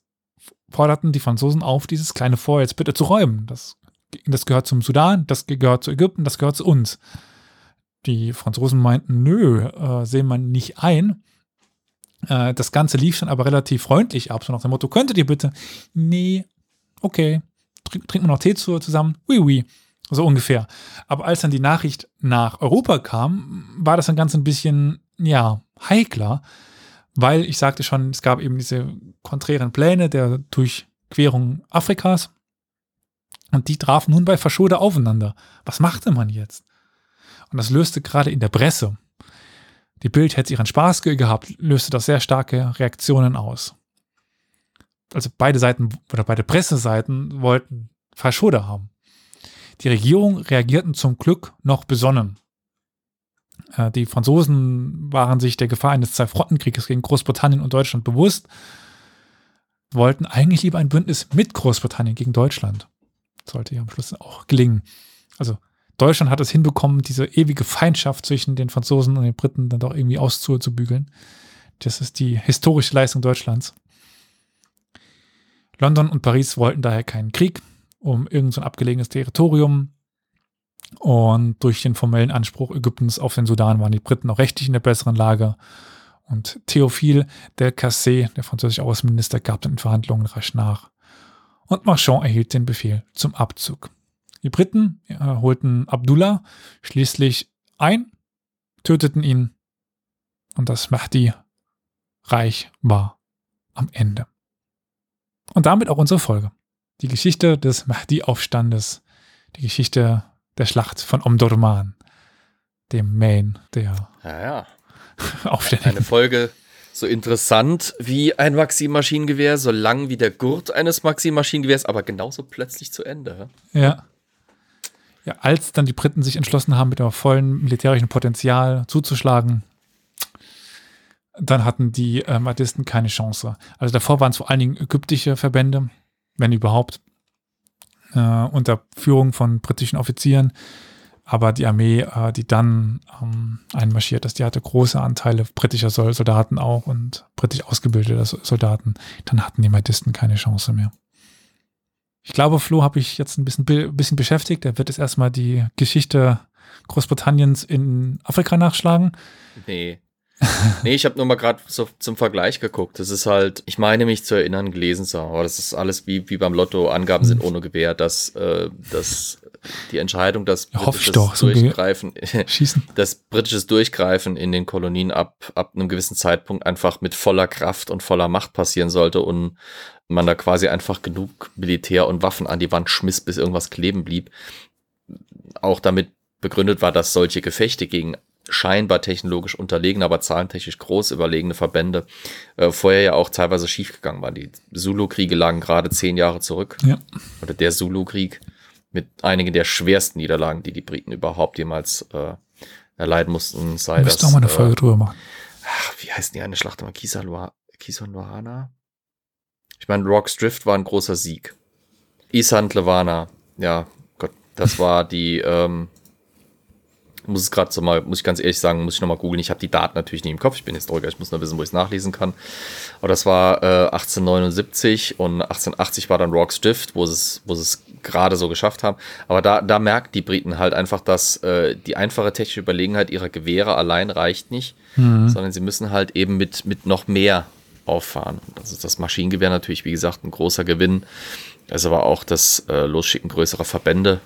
forderten die Franzosen auf, dieses kleine Fort jetzt bitte zu räumen. Das das gehört zum Sudan, das gehört zu Ägypten, das gehört zu uns. Die Franzosen meinten, nö, äh, sehen wir nicht ein. Äh, das Ganze lief dann aber relativ freundlich ab, so nach dem Motto, könntet ihr bitte? Nee, okay, Trink, trinken wir noch Tee zusammen? Oui, oui. So ungefähr. Aber als dann die Nachricht nach Europa kam, war das dann ganz ein bisschen, ja, heikler, weil ich sagte schon, es gab eben diese konträren Pläne der Durchquerung Afrikas und die trafen nun bei Verschulde aufeinander. Was machte man jetzt? Und das löste gerade in der Presse. Die Bild hätte ihren Spaß gehabt, löste das sehr starke Reaktionen aus. Also beide Seiten oder beide Presseseiten wollten Verschulde haben. Die Regierung reagierten zum Glück noch besonnen. Äh, die Franzosen waren sich der Gefahr eines Zwei-Frontenkrieges gegen Großbritannien und Deutschland bewusst, wollten eigentlich lieber ein Bündnis mit Großbritannien gegen Deutschland sollte ja am Schluss auch gelingen. Also Deutschland hat es hinbekommen, diese ewige Feindschaft zwischen den Franzosen und den Briten dann doch irgendwie auszubügeln. Das ist die historische Leistung Deutschlands. London und Paris wollten daher keinen Krieg um irgendein so abgelegenes Territorium. Und durch den formellen Anspruch Ägyptens auf den Sudan waren die Briten auch rechtlich in der besseren Lage. Und Théophile del Cassé, der französische Außenminister, gab dann in Verhandlungen rasch nach und Marchand erhielt den Befehl zum Abzug. Die Briten äh, holten Abdullah schließlich ein, töteten ihn und das Mahdi-Reich war am Ende. Und damit auch unsere Folge. Die Geschichte des Mahdi-Aufstandes, die Geschichte der Schlacht von Omdurman, dem Main der Ja, ja. [laughs] Aufständigen. Eine Folge so interessant wie ein Maxim-Maschinengewehr, so lang wie der Gurt eines Maxim-Maschinengewehrs, aber genauso plötzlich zu Ende. Ja. Ja, als dann die Briten sich entschlossen haben, mit dem vollen militärischen Potenzial zuzuschlagen, dann hatten die äh, Mahdisten keine Chance. Also davor waren es vor allen Dingen ägyptische Verbände, wenn überhaupt, äh, unter Führung von britischen Offizieren. Aber die Armee, äh, die dann ähm, einmarschiert ist, die hatte große Anteile britischer Sol Soldaten auch und britisch ausgebildete So- Soldaten. Dann hatten die Mahdisten keine Chance mehr. Ich glaube, Flo habe ich jetzt ein bisschen, bisschen beschäftigt. Er wird jetzt erstmal die Geschichte Großbritanniens in Afrika nachschlagen. Nee. nee, ich habe nur mal gerade so zum Vergleich geguckt. Das ist halt, ich meine mich zu erinnern, gelesen zu haben, aber das ist alles wie, wie beim Lotto, Angaben sind ohne Gewähr, dass, äh, dass die Entscheidung, dass britisches doch, so Durchgreifen, [laughs] Schießen. das britisches Durchgreifen in den Kolonien ab, ab einem gewissen Zeitpunkt einfach mit voller Kraft und voller Macht passieren sollte und man da quasi einfach genug Militär und Waffen an die Wand schmiss, bis irgendwas kleben blieb. Auch damit begründet war, dass solche Gefechte gegen scheinbar technologisch unterlegene, aber zahlentechnisch groß überlegene Verbände äh, vorher ja auch teilweise schiefgegangen waren. Die Zulu-Kriege lagen gerade zehn Jahre zurück. Ja. Oder der Zulu-Krieg mit einigen der schwersten Niederlagen, die die Briten überhaupt jemals äh, erleiden mussten, sei das. auch mal eine Folge äh, drüber machen. ach, wie heißt die eine Schlacht immer? Kisonwahana? Ich meine, Rocks Drift war ein großer Sieg. Isand Levana, ja, Gott, das war die, ähm, muss es gerade so mal, muss ich ganz ehrlich sagen, muss ich nochmal googeln. Ich habe die Daten natürlich nicht im Kopf, ich bin Historiker, ich muss nur wissen, wo ich es nachlesen kann. Aber das war äh, 1879 und 1880 war dann Rocks Drift, wo sie es, wo sie es gerade so geschafft haben. Aber da, da merkt die Briten halt einfach, dass äh, die einfache technische Überlegenheit ihrer Gewehre allein reicht nicht, sondern sie müssen halt eben mit, mit noch mehr auffahren. Das ist das Maschinengewehr natürlich, wie gesagt, ein großer Gewinn. Das ist aber auch das äh, Losschicken größerer Verbände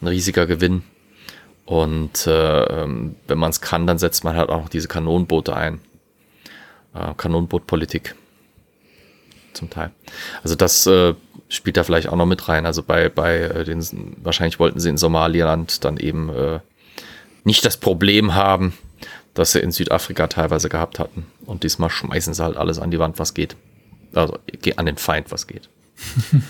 ein riesiger Gewinn. Und äh, ähm, wenn man es kann, dann setzt man halt auch diese Kanonenboote ein. Äh, Kanonenbootpolitik. Zum Teil. Also das äh, spielt da vielleicht auch noch mit rein. Also bei, bei äh, den, wahrscheinlich wollten sie in Somaliland dann eben äh, nicht das Problem haben, das sie in Südafrika teilweise gehabt hatten. Und diesmal schmeißen sie halt alles an die Wand, was geht. Also an den Feind, was geht. [laughs]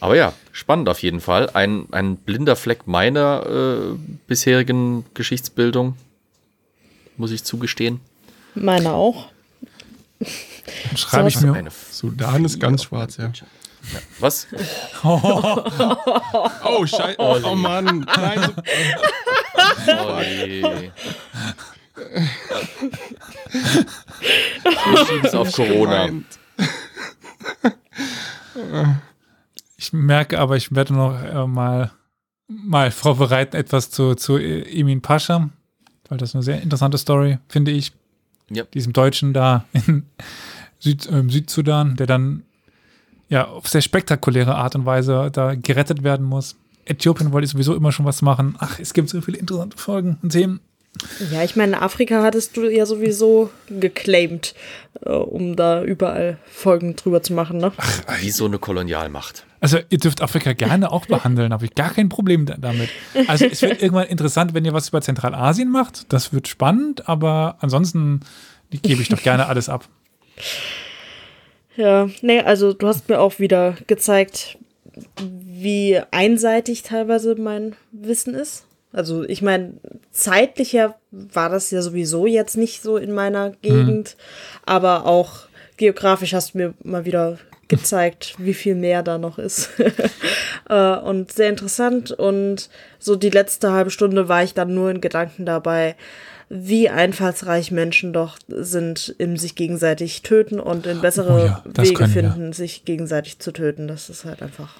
Aber ja, spannend auf jeden Fall. Ein, ein blinder Fleck meiner äh, bisherigen Geschichtsbildung, muss ich zugestehen. Meine auch. Dann schreibe ich sowas- mir. Eine Sudan ist ganz schwarz, ja. Ja. Was? [laughs] Oh, Scheiße. Oh, oh Mann. [laughs] Nein, so, Oh je. Wir schieben es auf Corona. [laughs] Ich merke aber, ich werde noch äh, mal, mal vorbereiten, etwas zu, zu Emin Pascha, weil das eine sehr interessante Story, finde ich. Ja. Diesem Deutschen da in Süd, ähm, Südsudan, der dann ja auf sehr spektakuläre Art und Weise da gerettet werden muss. Äthiopien wollte sowieso immer schon was machen. Ach, es gibt so viele interessante Folgen und Themen. Ja, ich meine, Afrika hattest du ja sowieso geclaimed, äh, um da überall Folgen drüber zu machen, ne? Wie so eine Kolonialmacht. Also ihr dürft Afrika gerne auch [laughs] behandeln, habe ich gar kein Problem da- damit. Also es wird irgendwann interessant, wenn ihr was über Zentralasien macht. Das wird spannend, aber ansonsten gebe ich doch gerne [laughs] alles ab. Ja, nee, also du hast mir auch wieder gezeigt, wie einseitig teilweise mein Wissen ist. Also ich meine, zeitlicher war das ja sowieso jetzt nicht so in meiner Gegend, aber auch geografisch hast du mir mal wieder gezeigt, wie viel mehr da noch ist. [laughs] Äh, und sehr interessant. Und so die letzte halbe Stunde war ich dann nur in Gedanken dabei, wie einfallsreich Menschen doch sind im sich gegenseitig töten und in bessere Oh ja, Wege können finden, sich gegenseitig zu töten. Das ist halt einfach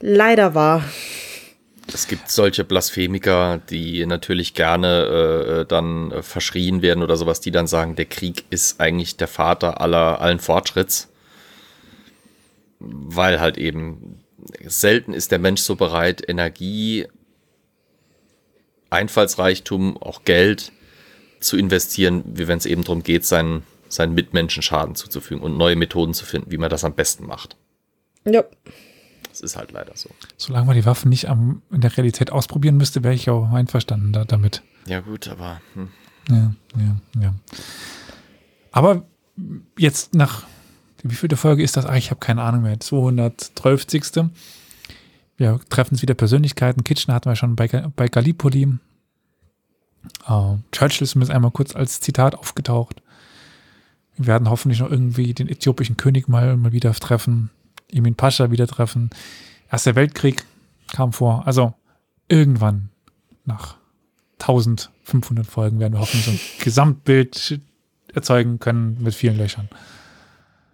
leider wahr. Es gibt solche Blasphemiker, die natürlich gerne äh, dann äh, verschrien werden oder sowas, die dann sagen, der Krieg ist eigentlich der Vater aller allen Fortschritts. Weil halt eben selten ist der Mensch so bereit, Energie, Einfallsreichtum, auch Geld zu investieren, wie wenn es eben darum geht, seinen, seinen Mitmenschen Schaden zuzufügen und neue Methoden zu finden, wie man das am besten macht. Ja. Das ist halt leider so. Solange man die Waffen nicht am, in der Realität ausprobieren müsste, wäre ich auch einverstanden da, damit. Ja, gut, aber hm. Ja, ja, ja. Aber jetzt nach, wie vielte Folge ist das? Ah, ich habe keine Ahnung mehr. 212. Wir treffen es wieder Persönlichkeiten. Kitchener hatten wir schon bei, bei Gallipoli. Uh, Churchill ist zumindest einmal kurz als Zitat aufgetaucht. Wir werden hoffentlich noch irgendwie den äthiopischen König mal, mal wieder treffen. Emin Pascha wieder treffen. Erster Weltkrieg kam vor. Also irgendwann nach 1500 Folgen werden wir hoffentlich so ein Gesamtbild erzeugen können mit vielen Löchern.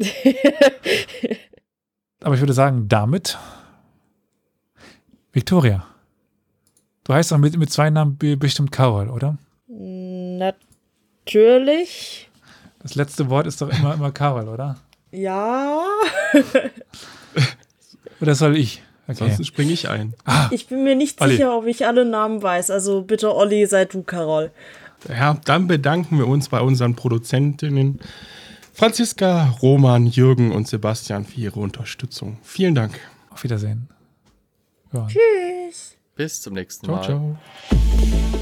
[laughs] Aber ich würde sagen, damit Victoria. Du heißt auch mit, mit zwei Namen bestimmt Carol, oder? Natürlich. Das letzte Wort ist doch immer, immer Carol, oder? Ja. [laughs] oder soll ich? Okay. Ansonsten springe ich ein. Ah, ich bin mir nicht Olli. sicher, ob ich alle Namen weiß. Also bitte, Olli, sei du, Carol. Ja, dann bedanken wir uns bei unseren Produzentinnen Franziska, Roman, Jürgen und Sebastian für ihre Unterstützung. Vielen Dank. Auf Wiedersehen. Ja. Tschüss. Bis zum nächsten ciao, Mal. Ciao,